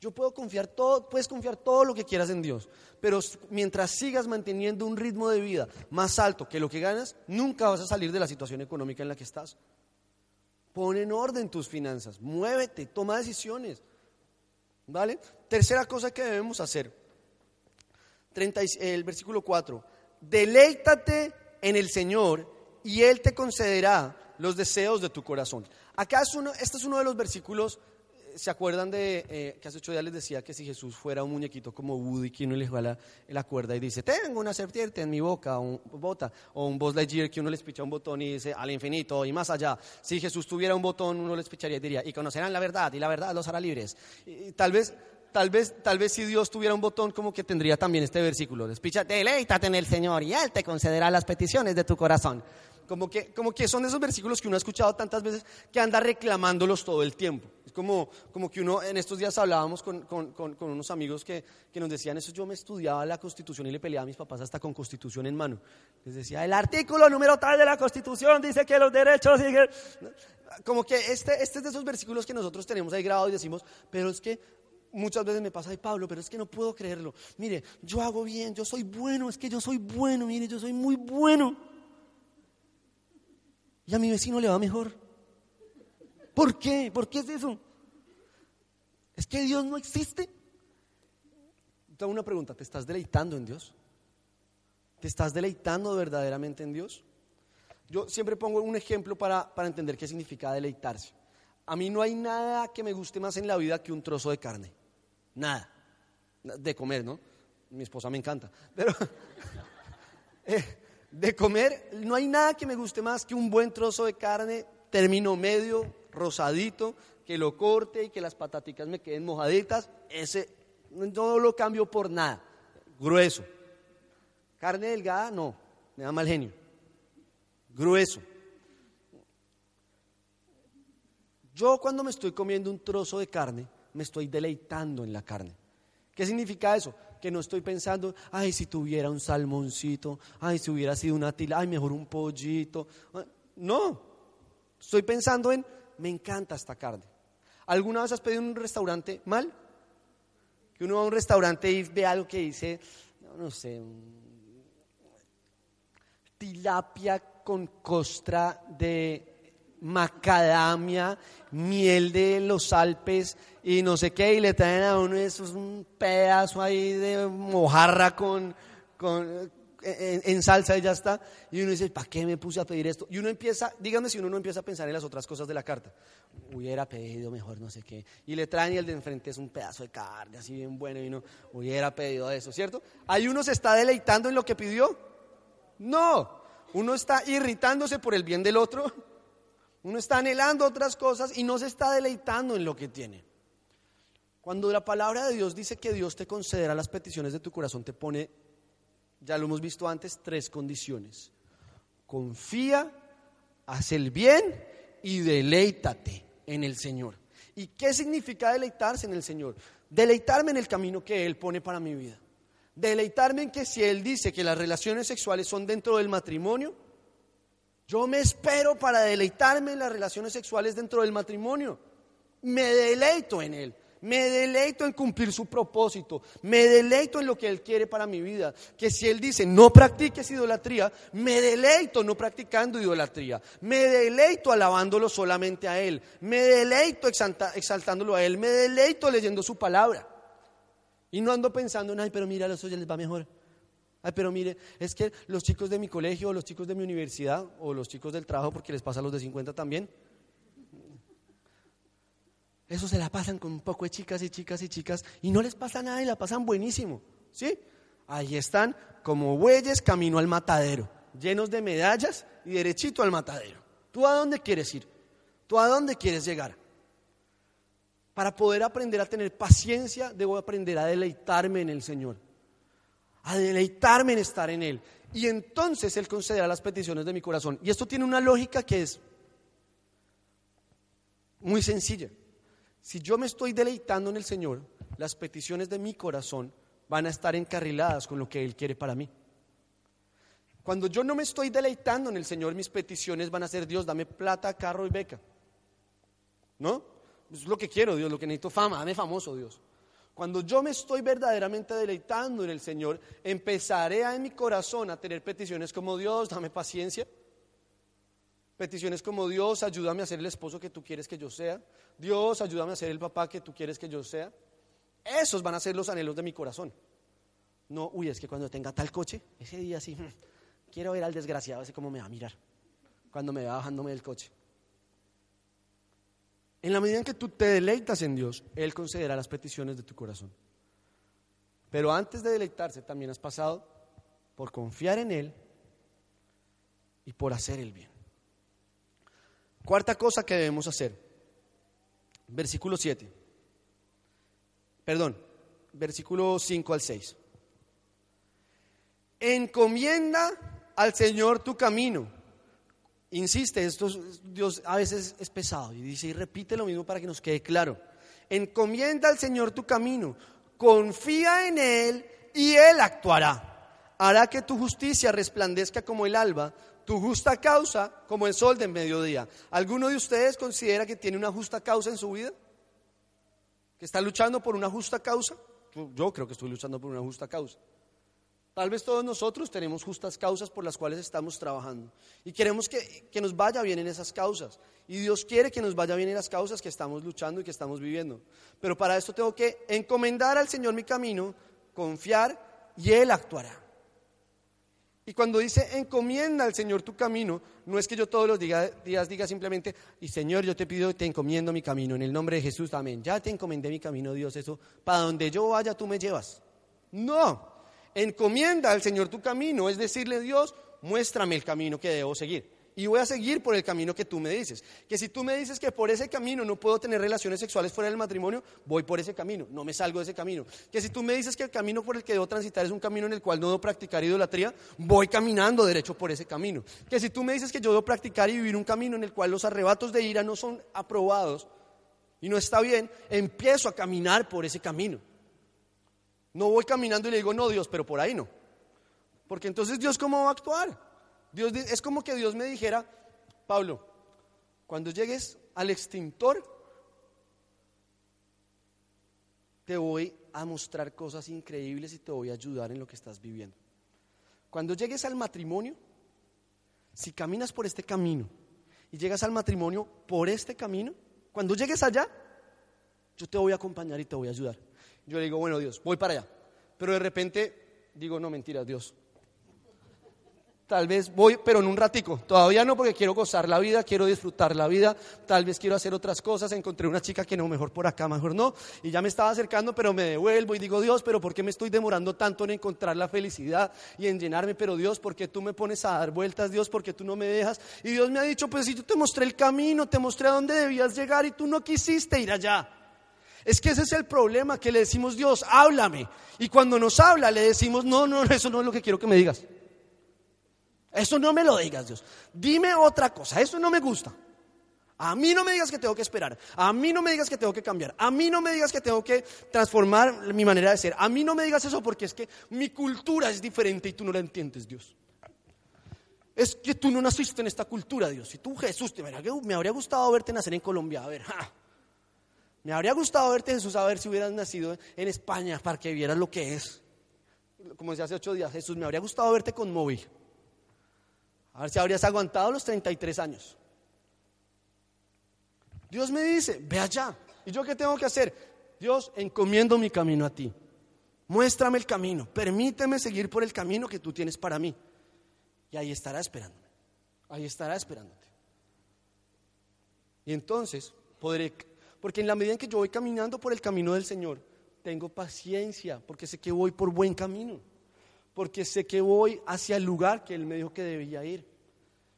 Yo puedo confiar todo, puedes confiar todo lo que quieras en Dios, pero mientras sigas manteniendo un ritmo de vida más alto que lo que ganas, nunca vas a salir de la situación económica en la que estás. Pon en orden tus finanzas, muévete, toma decisiones. ¿Vale? Tercera cosa que debemos hacer. El versículo 4. Deleítate en el Señor y Él te concederá los deseos de tu corazón. Acá uno, este es uno de los versículos ¿Se acuerdan de eh, que hace ocho días les decía que si Jesús fuera un muñequito como Woody, que uno le jala la cuerda y dice, tengo una serpiente en mi boca, un, bota, o un Buzz Lightyear que uno les picha un botón y dice, al infinito y más allá. Si Jesús tuviera un botón, uno les picharía y diría, y conocerán la verdad, y la verdad los hará libres. Y, tal vez tal vez, tal vez si Dios tuviera un botón, como que tendría también este versículo. Despicha, deleítate en el Señor y Él te concederá las peticiones de tu corazón. Como que, como que son esos versículos que uno ha escuchado tantas veces que anda reclamándolos todo el tiempo. Es como, como que uno, en estos días hablábamos con, con, con, unos amigos que, que, nos decían eso, yo me estudiaba la constitución y le peleaba a mis papás hasta con constitución en mano. Les decía, el artículo número tal de la constitución dice que los derechos... Como que este, este es de esos versículos que nosotros tenemos ahí grabado y decimos, pero es que muchas veces me pasa, ay Pablo, pero es que no puedo creerlo. Mire, yo hago bien, yo soy bueno, es que yo soy bueno, mire, yo soy muy bueno. Y a mi vecino le va mejor. ¿Por qué? ¿Por qué es eso? ¿Es que Dios no existe? Te hago una pregunta, ¿te estás deleitando en Dios? ¿Te estás deleitando verdaderamente en Dios? Yo siempre pongo un ejemplo para, para entender qué significa deleitarse. A mí no hay nada que me guste más en la vida que un trozo de carne. Nada. De comer, ¿no? Mi esposa me encanta. Pero eh, de comer, no hay nada que me guste más que un buen trozo de carne, término medio, rosadito, que lo corte y que las pataticas me queden mojaditas. Ese no lo cambio por nada. Grueso. Carne delgada, no. Me da mal genio. Grueso. Yo cuando me estoy comiendo un trozo de carne, me estoy deleitando en la carne. ¿Qué significa eso? Que no estoy pensando, ay, si tuviera un salmoncito, ay, si hubiera sido una tila, ay, mejor un pollito. No, estoy pensando en, me encanta esta carne. ¿Alguna vez has pedido en un restaurante mal? Que uno va a un restaurante y ve algo que dice, no, sé, tilapia con costra de macadamia, miel de los Alpes y no sé qué, y le traen a uno eso es un pedazo ahí de mojarra con, con en, salsa y ya está. Y uno dice, ¿para qué me puse a pedir esto? Y uno empieza, díganme si uno no empieza a pensar en las otras cosas de la carta. Hubiera pedido mejor no sé qué. Y le traen y el de enfrente es un pedazo de carne, así bien bueno, y uno hubiera pedido eso, ¿cierto? ¿Hay uno se está deleitando en lo que pidió? No, uno está irritándose por el bien del otro uno está anhelando otras cosas y no se está deleitando en lo que tiene. Cuando la palabra de Dios dice que Dios te concederá las peticiones de tu corazón, te pone, ya lo hemos visto antes, tres condiciones. Confía, haz el bien y deleítate en el Señor. ¿Y qué significa deleitarse en el Señor? Deleitarme en el camino que Él pone para mi vida. Deleitarme en que si Él dice que las relaciones sexuales son dentro del matrimonio, yo me espero para deleitarme en las relaciones sexuales dentro del matrimonio. Me deleito en Él. Me deleito en cumplir su propósito. Me deleito en lo que Él quiere para mi vida. Que si Él dice no practiques idolatría, me deleito no practicando idolatría. Me deleito alabándolo solamente a Él. Me deleito exaltándolo a Él. Me deleito leyendo su palabra. Y no ando pensando, ay, pero mira, a los ya les va mejor. Ay, pero mire, es que los chicos de mi colegio, o los chicos de mi universidad, o los chicos del trabajo, porque les pasa a los de 50 también, eso se la pasan con un poco de chicas y chicas y chicas, y no les pasa nada y la pasan buenísimo, ¿sí? Ahí están como bueyes camino al matadero, llenos de medallas y derechito al matadero. ¿Tú a dónde quieres ir? ¿Tú a dónde quieres llegar? Para poder aprender a tener paciencia, debo aprender a deleitarme en el Señor. A deleitarme en estar en Él. Y entonces Él concederá las peticiones de mi corazón. Y esto tiene una lógica que es muy sencilla. Si yo me estoy deleitando en el Señor, las peticiones de mi corazón van a estar encarriladas con lo que Él quiere para mí. Cuando yo no me estoy deleitando en el Señor, mis peticiones van a ser, Dios, dame plata, carro y beca. ¿No? Es lo que quiero, Dios, lo que necesito fama, dame famoso, Dios. Cuando yo me estoy verdaderamente deleitando en el Señor, empezaré en mi corazón a tener peticiones como Dios, dame paciencia. Peticiones como Dios, ayúdame a ser el esposo que tú quieres que yo sea. Dios, ayúdame a ser el papá que tú quieres que yo sea. Esos van a ser los anhelos de mi corazón. No, uy, es que cuando tenga tal coche, ese día sí, hmm, quiero ver al desgraciado, ese cómo me va a mirar cuando me va bajándome del coche. En la medida en que tú te deleitas en Dios, Él concederá las peticiones de tu corazón. Pero antes de deleitarse, también has pasado por confiar en Él y por hacer el bien. Cuarta cosa que debemos hacer. Versículo 7. Perdón, versículo 5 al 6. Encomienda al Señor tu camino insiste, esto Dios a veces es pesado y dice y repite lo mismo para que nos quede claro. Encomienda al Señor tu camino, confía en Él y Él actuará. Hará que tu justicia resplandezca como el alba, tu justa causa como el sol de mediodía. ¿Alguno de ustedes considera que tiene una justa causa en su vida? ¿Que está luchando por una justa causa? Yo creo que estoy luchando por una justa causa. Tal vez todos nosotros tenemos justas causas por las cuales estamos trabajando y queremos que, que, nos vaya bien en esas causas. Y Dios quiere que nos vaya bien en las causas que estamos luchando y que estamos viviendo. Pero para esto tengo que encomendar al Señor mi camino, confiar y Él actuará. Y cuando dice encomienda al Señor tu camino, no es que yo todos los días diga simplemente, y Señor, yo te pido, te encomiendo mi camino, en el nombre de Jesús, amén. Ya te encomendé mi camino, Dios, eso, para donde yo vaya tú me llevas. No, encomienda al Señor tu camino, es decirle, Dios, muéstrame el camino que debo seguir. Y voy a seguir por el camino que tú me dices. Que si tú me dices que por ese camino no puedo tener relaciones sexuales fuera del matrimonio, voy por ese camino, no me salgo de ese camino. Que si tú me dices que el camino por el que debo transitar es un camino en el cual no debo practicar idolatría, voy caminando derecho por ese camino. Que si tú me dices que yo debo practicar y vivir un camino en el cual los arrebatos de ira no son aprobados y no está bien, empiezo a caminar por ese camino. No voy caminando y le digo, no, Dios, pero por ahí no. Porque entonces Dios cómo va a actuar? Dios es como que Dios me dijera, Pablo, cuando llegues al extintor, te voy a mostrar cosas increíbles y te voy a ayudar en lo que estás viviendo. Cuando llegues al matrimonio, si caminas por este camino y llegas al matrimonio por este camino, cuando llegues allá, yo te voy a acompañar y te voy a ayudar. Yo le digo, bueno Dios, voy para allá. Pero de repente digo, no mentiras, Dios. Tal vez voy, pero en un ratico. Todavía no porque quiero gozar la vida, quiero disfrutar la vida. Tal vez quiero hacer otras cosas. Encontré una chica que no, mejor por acá, mejor no. Y ya me estaba acercando, pero me devuelvo y digo, Dios, pero ¿por qué me estoy demorando tanto en encontrar la felicidad y en llenarme? Pero Dios, ¿por qué tú me pones a dar vueltas? Dios, ¿por qué tú no me dejas? Y Dios me ha dicho, pues si yo te mostré el camino, te mostré a dónde debías llegar y tú no quisiste ir allá. Es que ese es el problema, que le decimos, Dios, háblame. Y cuando nos habla, le decimos, no, no, eso no es lo que quiero que me digas. Eso no me lo digas, Dios. Dime otra cosa, eso no me gusta. A mí no me digas que tengo que esperar. A mí no me digas que tengo que cambiar. A mí no me digas que tengo que transformar mi manera de ser. A mí no me digas eso porque es que mi cultura es diferente y tú no la entiendes, Dios. Es que tú no naciste en esta cultura, Dios. Y tú, Jesús, te, me habría gustado verte nacer en Colombia. A ver, me habría gustado verte, Jesús, a ver si hubieras nacido en España para que vieras lo que es. Como decía hace ocho días, Jesús, me habría gustado verte con Moby. A ver si habrías aguantado los 33 años. Dios me dice, ve allá. ¿Y yo qué tengo que hacer? Dios, encomiendo mi camino a ti. Muéstrame el camino. Permíteme seguir por el camino que tú tienes para mí. Y ahí estará esperándome. Ahí estará esperándote. Y entonces podré porque en la medida en que yo voy caminando por el camino del Señor, tengo paciencia, porque sé que voy por buen camino, porque sé que voy hacia el lugar que Él me dijo que debía ir.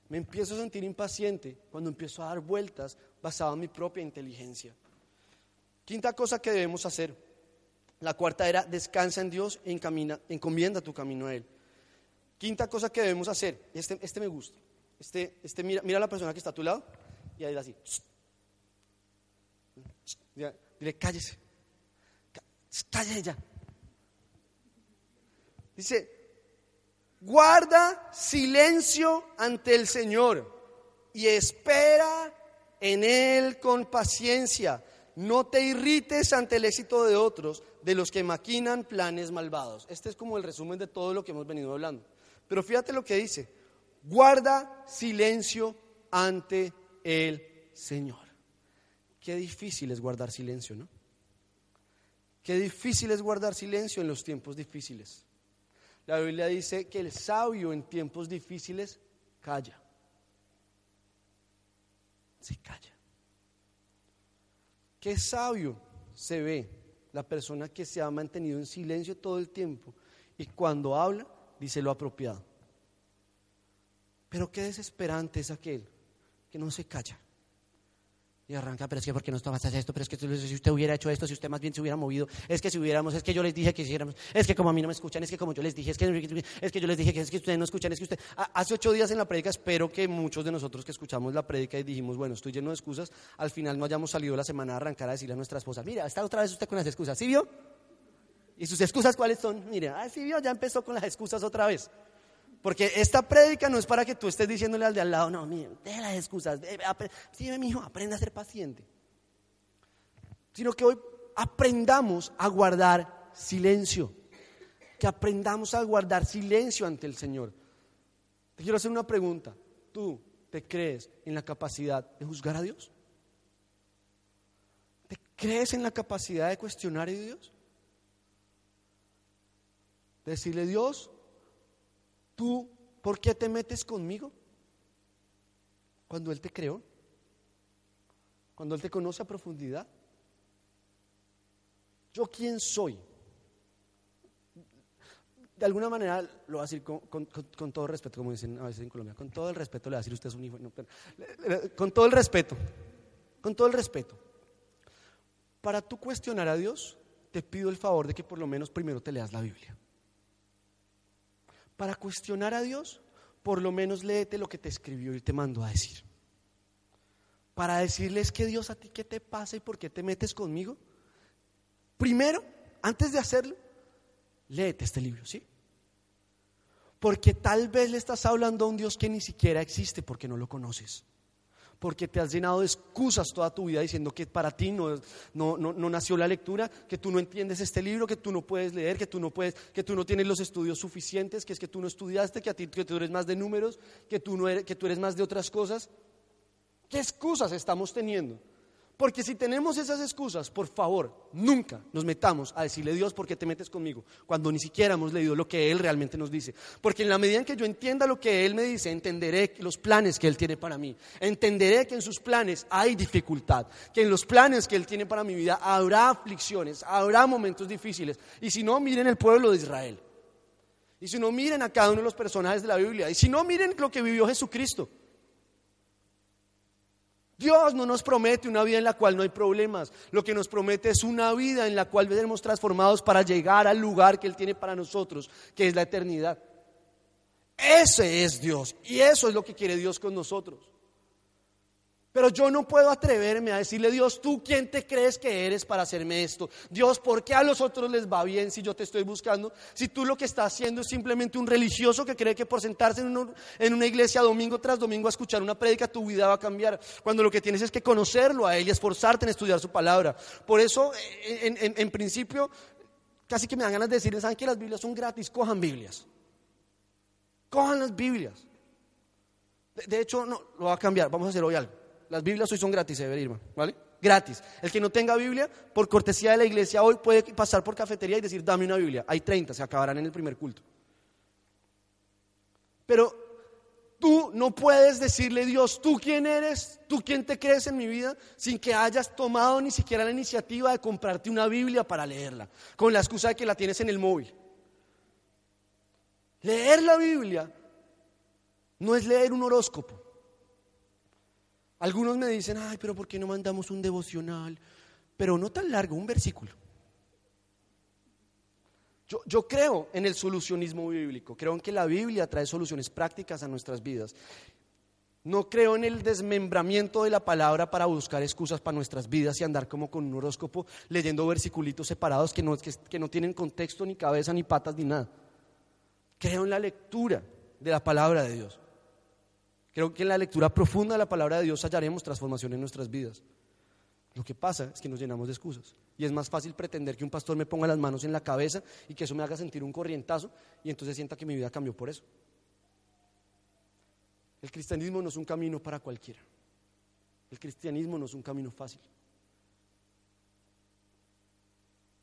Me empiezo a sentir impaciente cuando empiezo a dar vueltas basado en mi propia inteligencia. Quinta cosa que debemos hacer, La cuarta era descansa en Dios e encamina, encomienda tu camino a Él. Quinta cosa que debemos hacer, este, este me gusta. Este, este mira, mira a la persona que está a tu lado y ahí así. Dile, cállese. Cállese ya. Dice, guarda silencio ante el Señor y espera en Él con paciencia. No te irrites ante el éxito de otros, de los que maquinan planes malvados. Este es como el resumen de todo lo que hemos venido hablando. Pero fíjate lo que dice, guarda silencio ante el Señor. Qué difícil es guardar silencio, ¿no? Qué difícil es guardar silencio en los tiempos difíciles. La Biblia dice que el sabio en tiempos difíciles calla. Se calla. Qué sabio se ve la persona que se ha mantenido en silencio todo el tiempo y cuando habla dice lo apropiado. Pero qué desesperante es aquel que no se calla. Y arranca, pero es que porque no estabas haciendo esto, pero es que si usted hubiera hecho esto, si usted más bien se hubiera movido, es que si hubiéramos, es que yo les dije que hiciéramos, es que como a mí no me escuchan, es que como yo les dije, es que, es que yo les dije que es que ustedes no escuchan, es que usted, hace ocho días en la prédica, espero que muchos de nosotros que escuchamos la prédica y dijimos, bueno, estoy lleno de excusas, al final no hayamos salido la semana a arrancar a decirle a nuestra esposa, mira, está otra vez usted con las excusas, ¿sí vio? ¿Y sus excusas cuáles son? Mire, ah, sí vio, ya empezó con las excusas otra vez. Porque esta prédica no es para que tú estés diciéndole al de al lado, no, mire, deja las excusas, sí, mi hijo, aprenda a ser paciente sino que hoy aprendamos a guardar silencio, que aprendamos a guardar silencio ante el Señor. Te quiero hacer una pregunta. ¿Tú te crees en la capacidad de juzgar a Dios? ¿Te crees en la capacidad de cuestionar a Dios? Decirle, Dios, ¿tú por qué te metes conmigo? Cuando Él te creó, cuando Él te conoce a profundidad. ¿Yo quién soy? De alguna manera lo voy a decir con, todo respeto, como dicen a veces en Colombia, con todo el respeto le voy a decir usted es un hijo, con todo el respeto, con todo el respeto. Para tú cuestionar a Dios, te pido el favor de que por lo menos primero te leas la Biblia. Para cuestionar a Dios, por lo menos léete lo que te escribió y te mandó a decir. Para decirles que Dios a ti qué te pasa y por qué te metes conmigo, Primero, antes de hacerlo, léete este libro, ¿sí? Porque tal vez le estás hablando a un Dios que ni siquiera existe porque no lo conoces. Porque te has llenado de excusas toda tu vida diciendo que para ti no, no, no, nació la lectura, que tú no entiendes este libro, que tú no puedes leer, que tú no, puedes, que tú no tienes los estudios suficientes, que es que tú no estudiaste, que, a ti, que tú eres más de números, que tú, no eres, que tú eres más de otras cosas. ¿Qué excusas estamos teniendo? Porque si tenemos esas excusas, por favor, nunca nos metamos a decirle Dios, ¿por qué te metes conmigo? Cuando ni siquiera hemos leído lo que Él realmente nos dice. Porque en la medida en que yo entienda lo que Él me dice, entenderé los planes que Él tiene para mí. Entenderé que en sus planes hay dificultad, que en los planes que Él tiene para mi vida habrá aflicciones, habrá momentos difíciles. Y si no, miren el pueblo de Israel. Y si no, miren a cada uno de los personajes de la Biblia. Y si no, miren lo que vivió Jesucristo. Dios no nos promete una vida en la cual no hay problemas. Lo que nos promete es una vida en la cual seremos transformados para llegar al lugar que Él tiene para nosotros, que es la eternidad. Ese es Dios y eso es lo que quiere Dios con nosotros. Pero yo no puedo atreverme a decirle, Dios, ¿tú quién te crees que eres para hacerme esto? Dios, ¿por qué a los otros les va bien si yo te estoy buscando? Si tú lo que estás haciendo es simplemente un religioso que cree que por sentarse en, una iglesia domingo tras domingo a escuchar una prédica, tu vida va a cambiar. Cuando lo que tienes es que conocerlo a Él y esforzarte en estudiar su palabra. Por eso, en, principio, casi que me dan ganas de decirles, ¿saben que las Biblias son gratis? Cojan Biblias. Cojan las Biblias. De, de hecho, no, lo va a cambiar. Vamos a hacer hoy algo. Las Biblias hoy son gratis, Irma, ¿vale? Gratis. El que no tenga Biblia, por cortesía de la iglesia, hoy puede pasar por cafetería y decir, dame una Biblia. Hay 30, se acabarán en el primer culto. Pero tú no puedes decirle, Dios, ¿tú quién eres? ¿Tú quién te crees en mi vida? Sin que hayas tomado ni siquiera la iniciativa de comprarte una Biblia para leerla, con la excusa de que la tienes en el móvil. Leer la Biblia no es leer un horóscopo. Algunos me dicen, ay, pero ¿por qué no mandamos un devocional? Pero no tan largo, un versículo. Yo, yo creo en el solucionismo bíblico, creo en que la Biblia trae soluciones prácticas a nuestras vidas. No creo en el desmembramiento de la palabra para buscar excusas para nuestras vidas y andar como con un horóscopo leyendo versiculitos separados que no, que, que no tienen contexto, ni cabeza, ni patas, ni nada. Creo en la lectura de la palabra de Dios. Creo que en la lectura profunda de la palabra de Dios hallaremos transformación en nuestras vidas. Lo que pasa es que nos llenamos de excusas. Y es más fácil pretender que un pastor me ponga las manos en la cabeza y que eso me haga sentir un corrientazo y entonces sienta que mi vida cambió por eso. El cristianismo no es un camino para cualquiera. El cristianismo no es un camino fácil.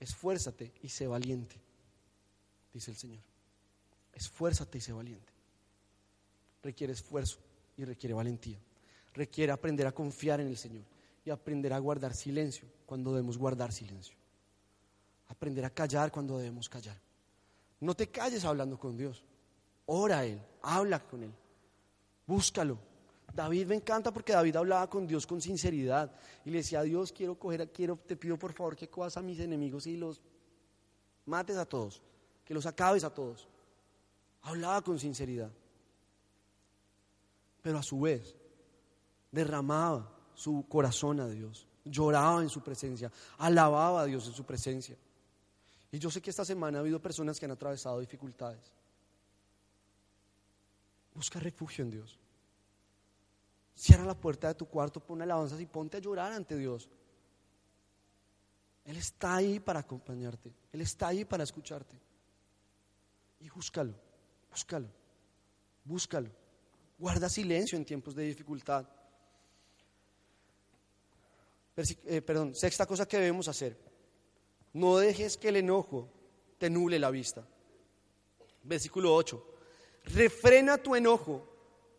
Esfuérzate y sé valiente, dice el Señor. Esfuérzate y sé valiente. Requiere esfuerzo y requiere valentía. Requiere aprender a confiar en el Señor y aprender a guardar silencio cuando debemos guardar silencio. Aprender a callar cuando debemos callar. No te calles hablando con Dios. Ora a Él, habla con Él, búscalo. David me encanta porque David hablaba con Dios con sinceridad y le decía, Dios, quiero coger, quiero, te pido por favor que cojas a mis enemigos y los mates a todos, que los acabes a todos. Hablaba con sinceridad. Pero a su vez derramaba su corazón a Dios, lloraba en su presencia, alababa a Dios en su presencia. Y yo sé que esta semana ha habido personas que han atravesado dificultades. Busca refugio en Dios. Cierra la puerta de tu cuarto, pon alabanzas y ponte a llorar ante Dios. Él está ahí para acompañarte. Él está ahí para escucharte. Y búscalo, búscalo, búscalo. Guarda silencio en tiempos de dificultad. Eh, perdón, sexta cosa que debemos hacer. No dejes que el enojo te nuble la vista. Versículo 8. Refrena tu enojo,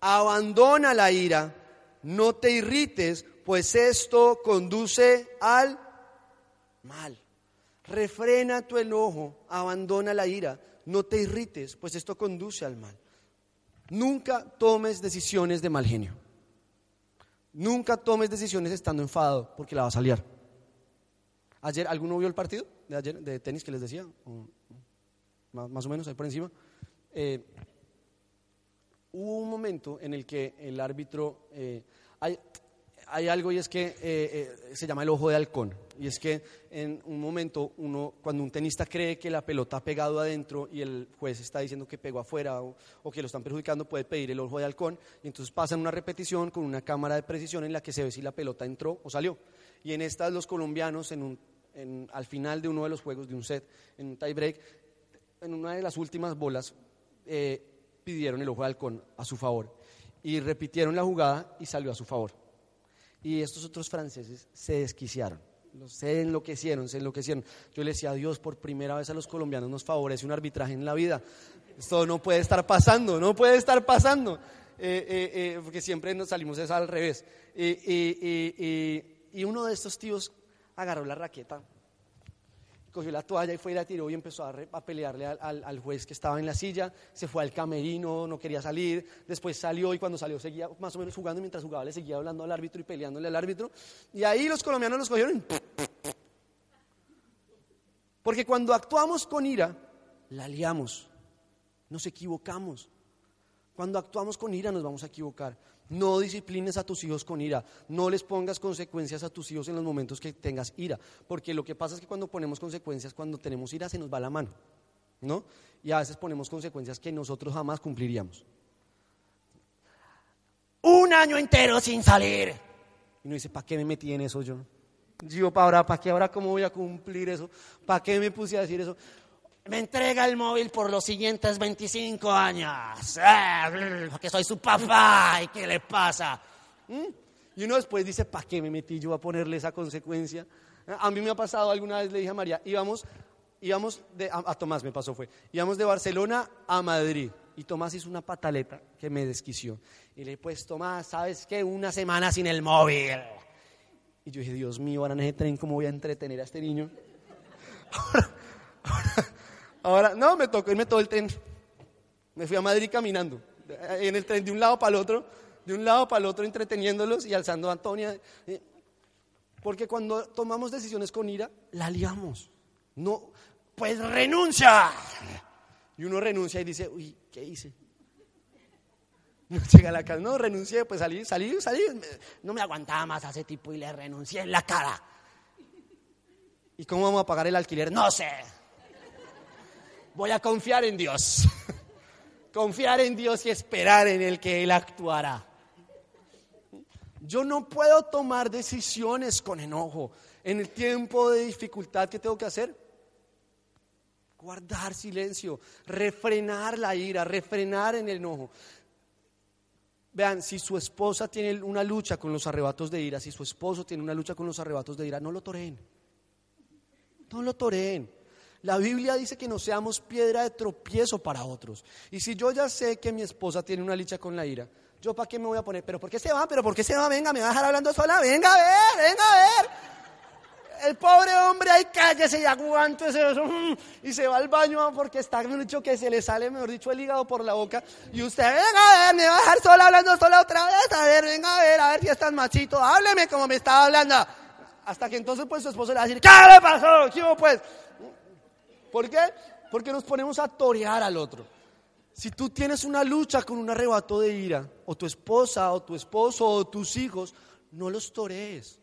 abandona la ira, no te irrites, pues esto conduce al mal. Refrena tu enojo, abandona la ira, no te irrites, pues esto conduce al mal. Nunca tomes decisiones de mal genio. Nunca tomes decisiones estando enfadado porque la vas a liar. Ayer, ¿alguno vio el partido de tenis que les decía? más, o menos, ahí por encima. Eh, hubo un momento en el que el árbitro, eh, hay, algo y es que eh, se llama el ojo de halcón. Y es que en un momento, uno, cuando un tenista cree que la pelota ha pegado adentro y el juez está diciendo que pegó afuera o, que lo están perjudicando, puede pedir el ojo de halcón. Y entonces pasan una repetición con una cámara de precisión en la que se ve si la pelota entró o salió. Y en estas los colombianos, al final de uno de los juegos de un set, en un tiebreak, en una de las últimas bolas, eh, pidieron el ojo de halcón a su favor. Y repitieron la jugada y salió a su favor. Y estos otros franceses se desquiciaron. Se enloquecieron, se enloquecieron. Yo le decía a Dios, por primera vez a los colombianos nos favorece un arbitraje en la vida. Esto no puede estar pasando, no puede estar pasando. Eh, eh, eh, porque siempre nos salimos es al revés. y uno de estos tíos agarró la raqueta cogió la toalla y fue y la tiró y empezó a, pelearle al, juez que estaba en la silla, se fue al camerino, no quería salir, después salió y cuando salió seguía más o menos jugando, mientras jugaba le seguía hablando al árbitro y peleándole al árbitro, y ahí los colombianos los cogieron. Porque cuando actuamos con ira, la liamos, nos equivocamos. Cuando actuamos con ira nos vamos a equivocar. No disciplines a tus hijos con ira. No les pongas consecuencias a tus hijos en los momentos que tengas ira. Porque lo que pasa es que cuando ponemos consecuencias, cuando tenemos ira, se nos va la mano. ¿No? Y a veces ponemos consecuencias que nosotros jamás cumpliríamos. Un año entero sin salir. Y uno dice, ¿para qué me metí en eso yo? Yo, ¿para ahora, para qué ahora cómo voy a cumplir eso? ¿Para qué me puse a decir eso? Me entrega el móvil por los siguientes 25 años. Eh, porque soy su papá. ¿Y qué le pasa? ¿Mm? Y uno después dice, ¿para qué me metí yo a ponerle esa consecuencia? A mí me ha pasado alguna vez, le dije a María, íbamos, íbamos de, a, Tomás me pasó fue, íbamos de Barcelona a Madrid. Y Tomás hizo una pataleta que me desquició. Y le dije, pues Tomás, ¿sabes qué? Una semana sin el móvil. Y yo dije, Dios mío, ahora en tren, ¿cómo voy a entretener a este niño? Ahora, no, me tocó irme todo el tren. Me fui a Madrid caminando, en el tren de un lado para el otro, de un lado para el otro entreteniéndolos y alzando a Antonia. Porque cuando tomamos decisiones con ira, la liamos. No, pues renuncia. Y uno renuncia y dice, uy, ¿qué hice? No llega a la casa, no, renuncié, pues salí, salí, salí. No me aguantaba más a ese tipo y le renuncié en la cara. ¿Y cómo vamos a pagar el alquiler? No sé. Voy a confiar en Dios. Confiar en Dios y esperar en el que Él actuará. Yo no puedo tomar decisiones con enojo. En el tiempo de dificultad, ¿qué tengo que hacer? Guardar silencio, refrenar la ira, refrenar en el enojo. Vean, si su esposa tiene una lucha con los arrebatos de ira, si su esposo tiene una lucha con los arrebatos de ira, no lo toreen. No lo toreen. La Biblia dice que no seamos piedra de tropiezo para otros. Y si yo ya sé que mi esposa tiene una lucha con la ira, ¿yo para qué me voy a poner? ¿Pero por qué se va? ¿Pero por qué se va? Venga, me va a dejar hablando sola. Venga a ver, venga a ver. El pobre hombre ahí cállese y aguántese eso, y se va al baño porque está mucho que se le sale, mejor dicho, el hígado por la boca. Y usted, venga a ver, me va a dejar sola hablando sola otra vez. A ver, venga a ver, a ver si estás machito, hábleme como me estaba hablando. Hasta que entonces pues su esposo le va a decir, ¿qué le pasó? ¿Qué pues? ¿Por qué? Porque nos ponemos a torear al otro. Si tú tienes una lucha con un arrebato de ira, o tu esposa, o tu esposo, o tus hijos, no los torees.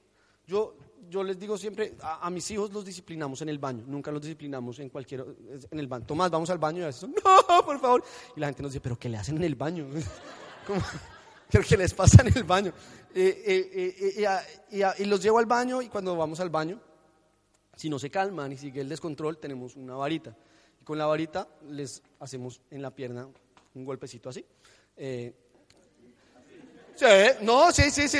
Yo, yo les digo siempre, a, mis hijos los disciplinamos en el baño, nunca los disciplinamos en cualquier, en el baño. Tomás, vamos al baño y a veces, no, por favor. Y la gente nos dice, pero ¿qué le hacen en el baño? ¿Qué les pasa en el baño? Eh, eh, eh, y los llevo al baño y cuando vamos al baño, si no se calman y sigue el descontrol, tenemos una varita. Y con la varita les hacemos en la pierna un golpecito así. sí, no, sí, sí, sí,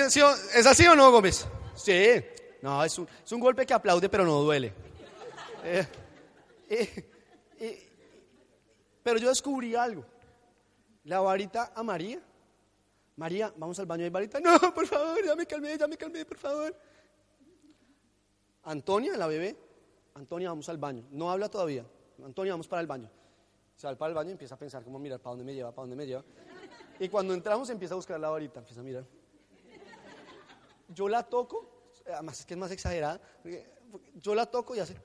¿Es así o no, Gómez? Sí. No, es un, es un golpe que aplaude pero no duele. Eh, eh, eh, pero yo descubrí algo. La varita a María. María, vamos al baño de varita. No, por favor, ya me calmé, ya me calmé, por favor. Antonia, la bebé. Antonia, vamos al baño. No habla todavía. Antonia, vamos para el baño. Se va para el baño y empieza a pensar, como mirar, ¿para dónde me lleva? ¿Para dónde me lleva? Y cuando entramos empieza a buscar la varita, empieza a mirar. Yo la toco además es que es más exagerada, yo la toco y hace.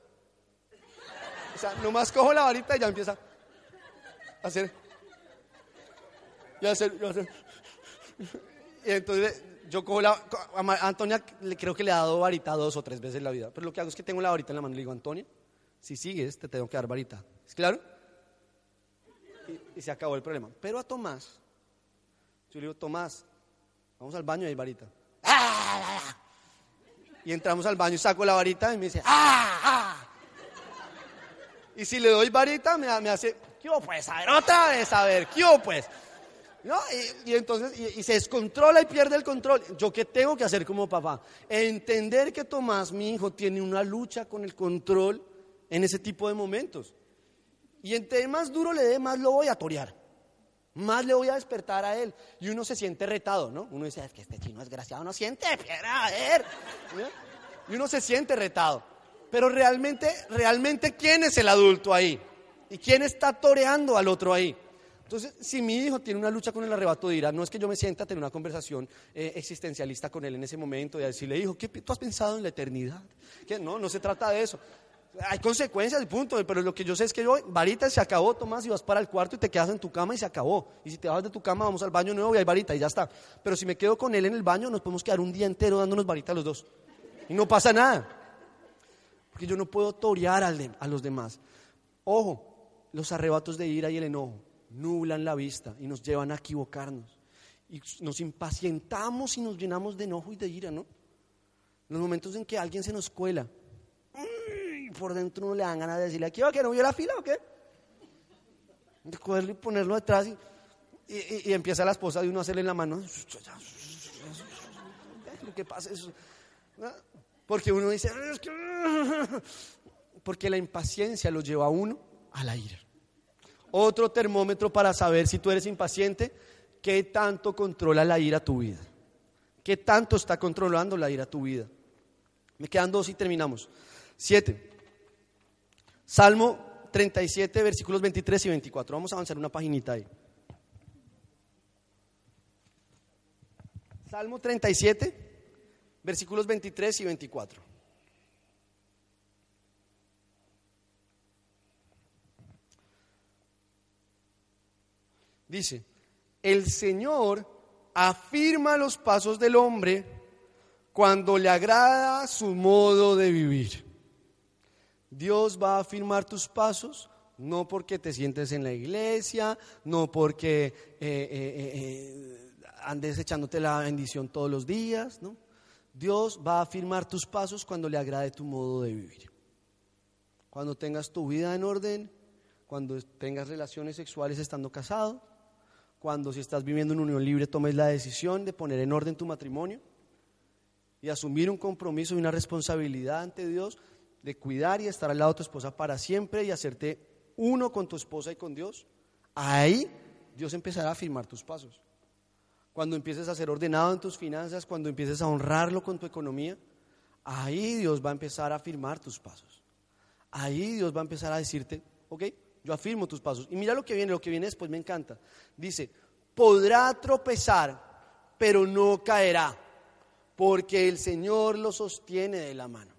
O sea, nomás cojo la varita y ya empieza a hacer. Y a hacer, y hacer. Y entonces yo cojo la. A Antonia creo que le ha dado varita dos o tres veces en la vida. Pero lo que hago es que tengo la varita en la mano y le digo, Antonia, si sigues, te tengo que dar varita. ¿Es claro? Y, se acabó el problema. Pero a Tomás, yo le digo, Tomás, vamos al baño y hay varita. Y entramos al baño y saco la varita y me dice, ¡ah! ah". Y si le doy varita, me, me hace, ¿qué pues? A ver, otra vez, a ver, ¿qué pues? ¿No? Y, entonces, y, se descontrola y pierde el control. ¿Yo qué tengo que hacer como papá? Entender que Tomás, mi hijo, tiene una lucha con el control en ese tipo de momentos. Y entre más duro le dé, más lo voy a torear más le voy a despertar a él. Y uno se siente retado, ¿no? Uno dice, es que este chino desgraciado no siente, piedra, a ver. Y uno se siente retado. Pero realmente, realmente, ¿quién es el adulto ahí? ¿Y quién está toreando al otro ahí? Entonces, si mi hijo tiene una lucha con el arrebato de ira, no es que yo me sienta a tener una conversación eh, existencialista con él en ese momento y a decirle, hijo, ¿qué tú has pensado en la eternidad? No, no se trata de eso. Hay consecuencias, punto, pero lo que yo sé es que yo, varita, se acabó, Tomás, y vas para el cuarto y te quedas en tu cama y se acabó. Y si te vas de tu cama, vamos al baño nuevo y hay varita y ya está. Pero si me quedo con él en el baño, nos podemos quedar un día entero dándonos varita a los dos. Y no pasa nada. Porque yo no puedo torear a los demás. Ojo, los arrebatos de ira y el enojo nublan la vista y nos llevan a equivocarnos. Y nos impacientamos y nos llenamos de enojo y de ira, ¿no? Los momentos en que alguien se nos cuela por dentro uno le dan ganas de decirle, ¿aquí va que no vio la fila o qué? De cogerlo y ponerlo detrás y, empieza la esposa de uno a hacerle en la mano. Lo pasa. Porque uno dice, porque la impaciencia lo lleva a uno a la ira. Otro termómetro para saber si tú eres impaciente, ¿qué tanto controla la ira tu vida? ¿Qué tanto está controlando la ira tu vida? Me quedan dos y terminamos. Siete. Salmo 37, versículos 23 y 24. Vamos a avanzar una paginita ahí. Salmo 37, versículos 23 y 24. Dice, el Señor afirma los pasos del hombre cuando le agrada su modo de vivir. Dios va a afirmar tus pasos no porque te sientes en la iglesia, no porque eh, eh, eh, andes echándote la bendición todos los días, ¿no? Dios va a afirmar tus pasos cuando le agrade tu modo de vivir. Cuando tengas tu vida en orden, cuando tengas relaciones sexuales estando casado, cuando si estás viviendo en unión libre tomes la decisión de poner en orden tu matrimonio y asumir un compromiso y una responsabilidad ante Dios de cuidar y estar al lado de tu esposa para siempre y hacerte uno con tu esposa y con Dios, ahí Dios empezará a afirmar tus pasos cuando empieces a ser ordenado en tus finanzas, cuando empieces a honrarlo con tu economía, ahí Dios va a empezar a afirmar tus pasos. Ahí Dios va a empezar a decirte, ok, yo afirmo tus pasos. Y mira lo que viene, lo que viene después me encanta. Dice, podrá tropezar, pero no caerá, porque el Señor lo sostiene de la mano.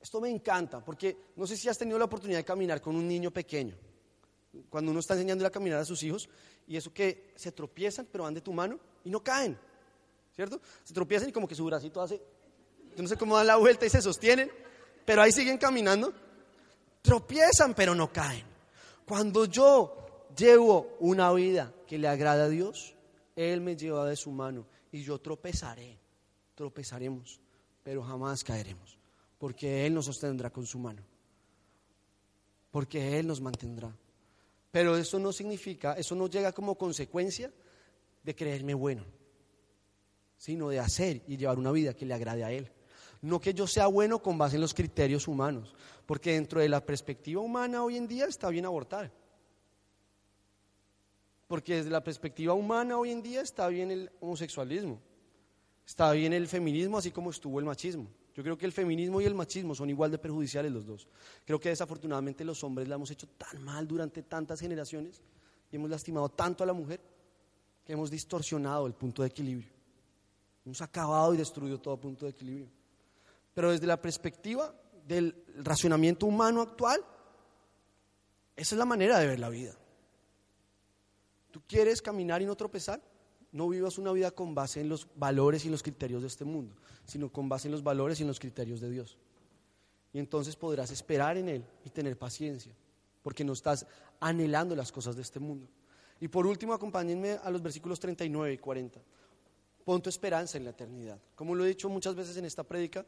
Esto me encanta, porque no sé si has tenido la oportunidad de caminar con un niño pequeño. Cuando uno está enseñándole a caminar a sus hijos, y eso que se tropiezan, pero van de tu mano y no caen, ¿cierto? Se tropiezan y como que su bracito hace, yo no sé cómo dan la vuelta y se sostienen, pero ahí siguen caminando. Tropiezan, pero no caen. Cuando yo llevo una vida que le agrada a Dios, Él me lleva de su mano y yo tropezaré, tropezaremos, pero jamás caeremos, porque Él nos sostendrá con su mano, porque Él nos mantendrá. Pero eso no significa, eso no llega como consecuencia de creerme bueno, sino de hacer y llevar una vida que le agrade a Él. No que yo sea bueno con base en los criterios humanos, porque dentro de la perspectiva humana hoy en día está bien abortar. Porque desde la perspectiva humana hoy en día está bien el homosexualismo, está bien el feminismo, así como estuvo el machismo. Yo creo que el feminismo y el machismo son igual de perjudiciales los dos. Creo que desafortunadamente los hombres la hemos hecho tan mal durante tantas generaciones y hemos lastimado tanto a la mujer que hemos distorsionado el punto de equilibrio. Hemos acabado y destruido todo punto de equilibrio. Pero desde la perspectiva del racionamiento humano actual, esa es la manera de ver la vida. ¿Tú quieres caminar y no tropezar? no vivas una vida con base en los valores y los criterios de este mundo, sino con base en los valores y en los criterios de Dios. Y entonces podrás esperar en Él y tener paciencia, porque no estás anhelando las cosas de este mundo. Y por último, acompáñenme a los versículos 39 y 40. Pon tu esperanza en la eternidad. Como lo he dicho muchas veces en esta prédica,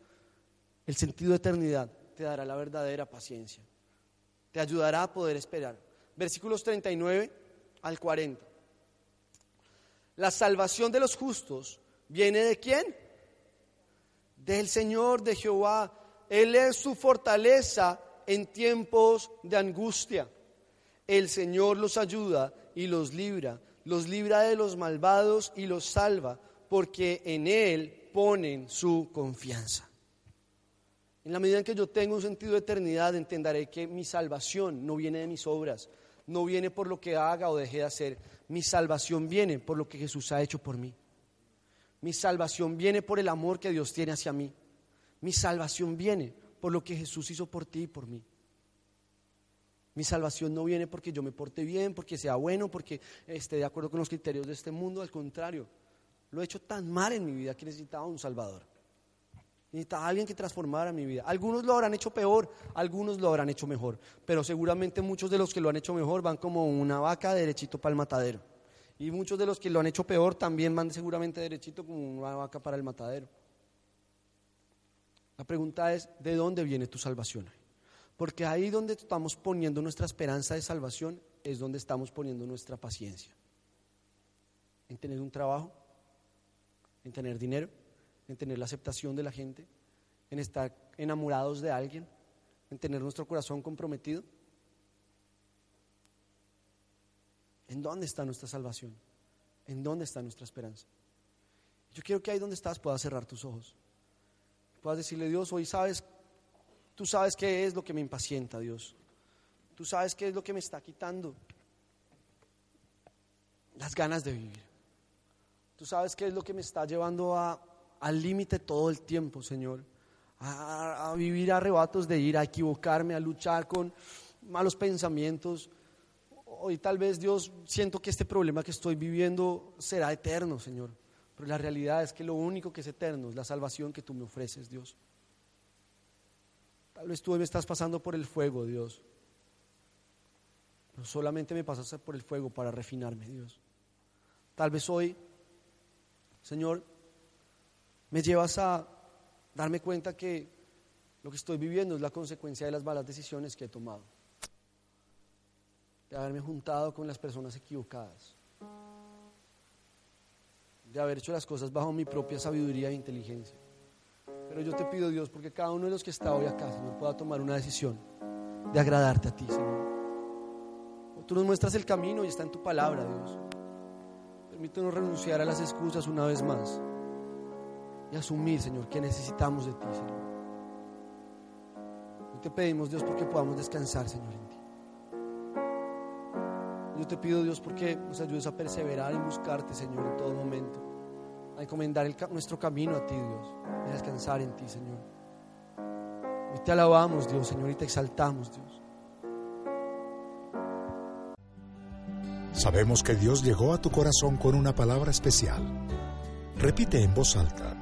el sentido de eternidad te dará la verdadera paciencia. Te ayudará a poder esperar. Versículos 39 al 40. La salvación de los justos viene de quién? Del Señor, de Jehová. Él es su fortaleza en tiempos de angustia. El Señor los ayuda y los libra, los libra de los malvados y los salva, porque en Él ponen su confianza. En la medida en que yo tengo un sentido de eternidad, entenderé que mi salvación no viene de mis obras, no viene por lo que haga o deje de hacer. Mi salvación viene por lo que Jesús ha hecho por mí. Mi salvación viene por el amor que Dios tiene hacia mí. Mi salvación viene por lo que Jesús hizo por ti y por mí. Mi salvación no viene porque yo me porte bien, porque sea bueno, porque esté de acuerdo con los criterios de este mundo. Al contrario, lo he hecho tan mal en mi vida que necesitaba un Salvador. Necesitaba alguien que transformara mi vida. Algunos lo habrán hecho peor, algunos lo habrán hecho mejor, pero seguramente muchos de los que lo han hecho mejor van como una vaca derechito para el matadero. Y muchos de los que lo han hecho peor también van seguramente derechito como una vaca para el matadero. La pregunta es, ¿de dónde viene tu salvación? Porque ahí donde estamos poniendo nuestra esperanza de salvación es donde estamos poniendo nuestra paciencia. En tener un trabajo, en tener dinero, en tener la aceptación de la gente, en estar enamorados de alguien, en tener nuestro corazón comprometido? ¿En dónde está nuestra salvación? ¿En dónde está nuestra esperanza? Yo quiero que ahí donde estás puedas cerrar tus ojos. Puedas decirle, Dios, hoy sabes, tú sabes qué es lo que me impacienta, Dios. Tú sabes qué es lo que me está quitando las ganas de vivir. Tú sabes qué es lo que me está llevando a al límite todo el tiempo, Señor. A, vivir arrebatos de ir, a equivocarme, a luchar con malos pensamientos hoy tal vez Dios siento que este problema que estoy viviendo será eterno, Señor. Pero la realidad es que lo único que es eterno es la salvación que tú me ofreces, Dios. Tal vez tú me estás pasando por el fuego, Dios. Pero solamente me pasas por el fuego para refinarme, Dios. Tal vez hoy, Señor, me llevas a darme cuenta que lo que estoy viviendo es la consecuencia de las malas decisiones que he tomado. De haberme juntado con las personas equivocadas. De haber hecho las cosas bajo mi propia sabiduría e inteligencia. Pero yo te pido, Dios, porque cada uno de los que está hoy acá, Señor, pueda tomar una decisión de agradarte a ti, Señor. Tú nos muestras el camino y está en tu palabra, Dios. Permítanos renunciar a las excusas una vez más y asumir, Señor, que necesitamos de ti, Señor. Hoy te pedimos, Dios, porque podamos descansar, Señor, en ti. Yo te pido, Dios, porque nos ayudes a perseverar y buscarte, Señor, en todo momento. A encomendar nuestro camino a ti, Dios. Y a descansar en ti, Señor. Hoy te alabamos, Dios, Señor, y te exaltamos, Dios. Sabemos que Dios llegó a tu corazón con una palabra especial. Repite en voz alta,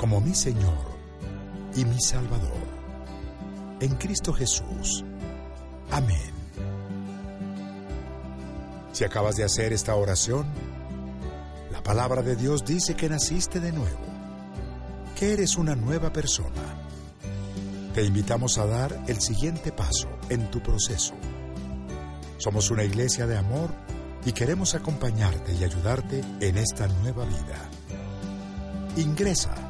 como mi Señor y mi Salvador. En Cristo Jesús. Amén. Si acabas de hacer esta oración, la palabra de Dios dice que naciste de nuevo, que eres una nueva persona. Te invitamos a dar el siguiente paso en tu proceso. Somos una iglesia de amor y queremos acompañarte y ayudarte en esta nueva vida. Ingresa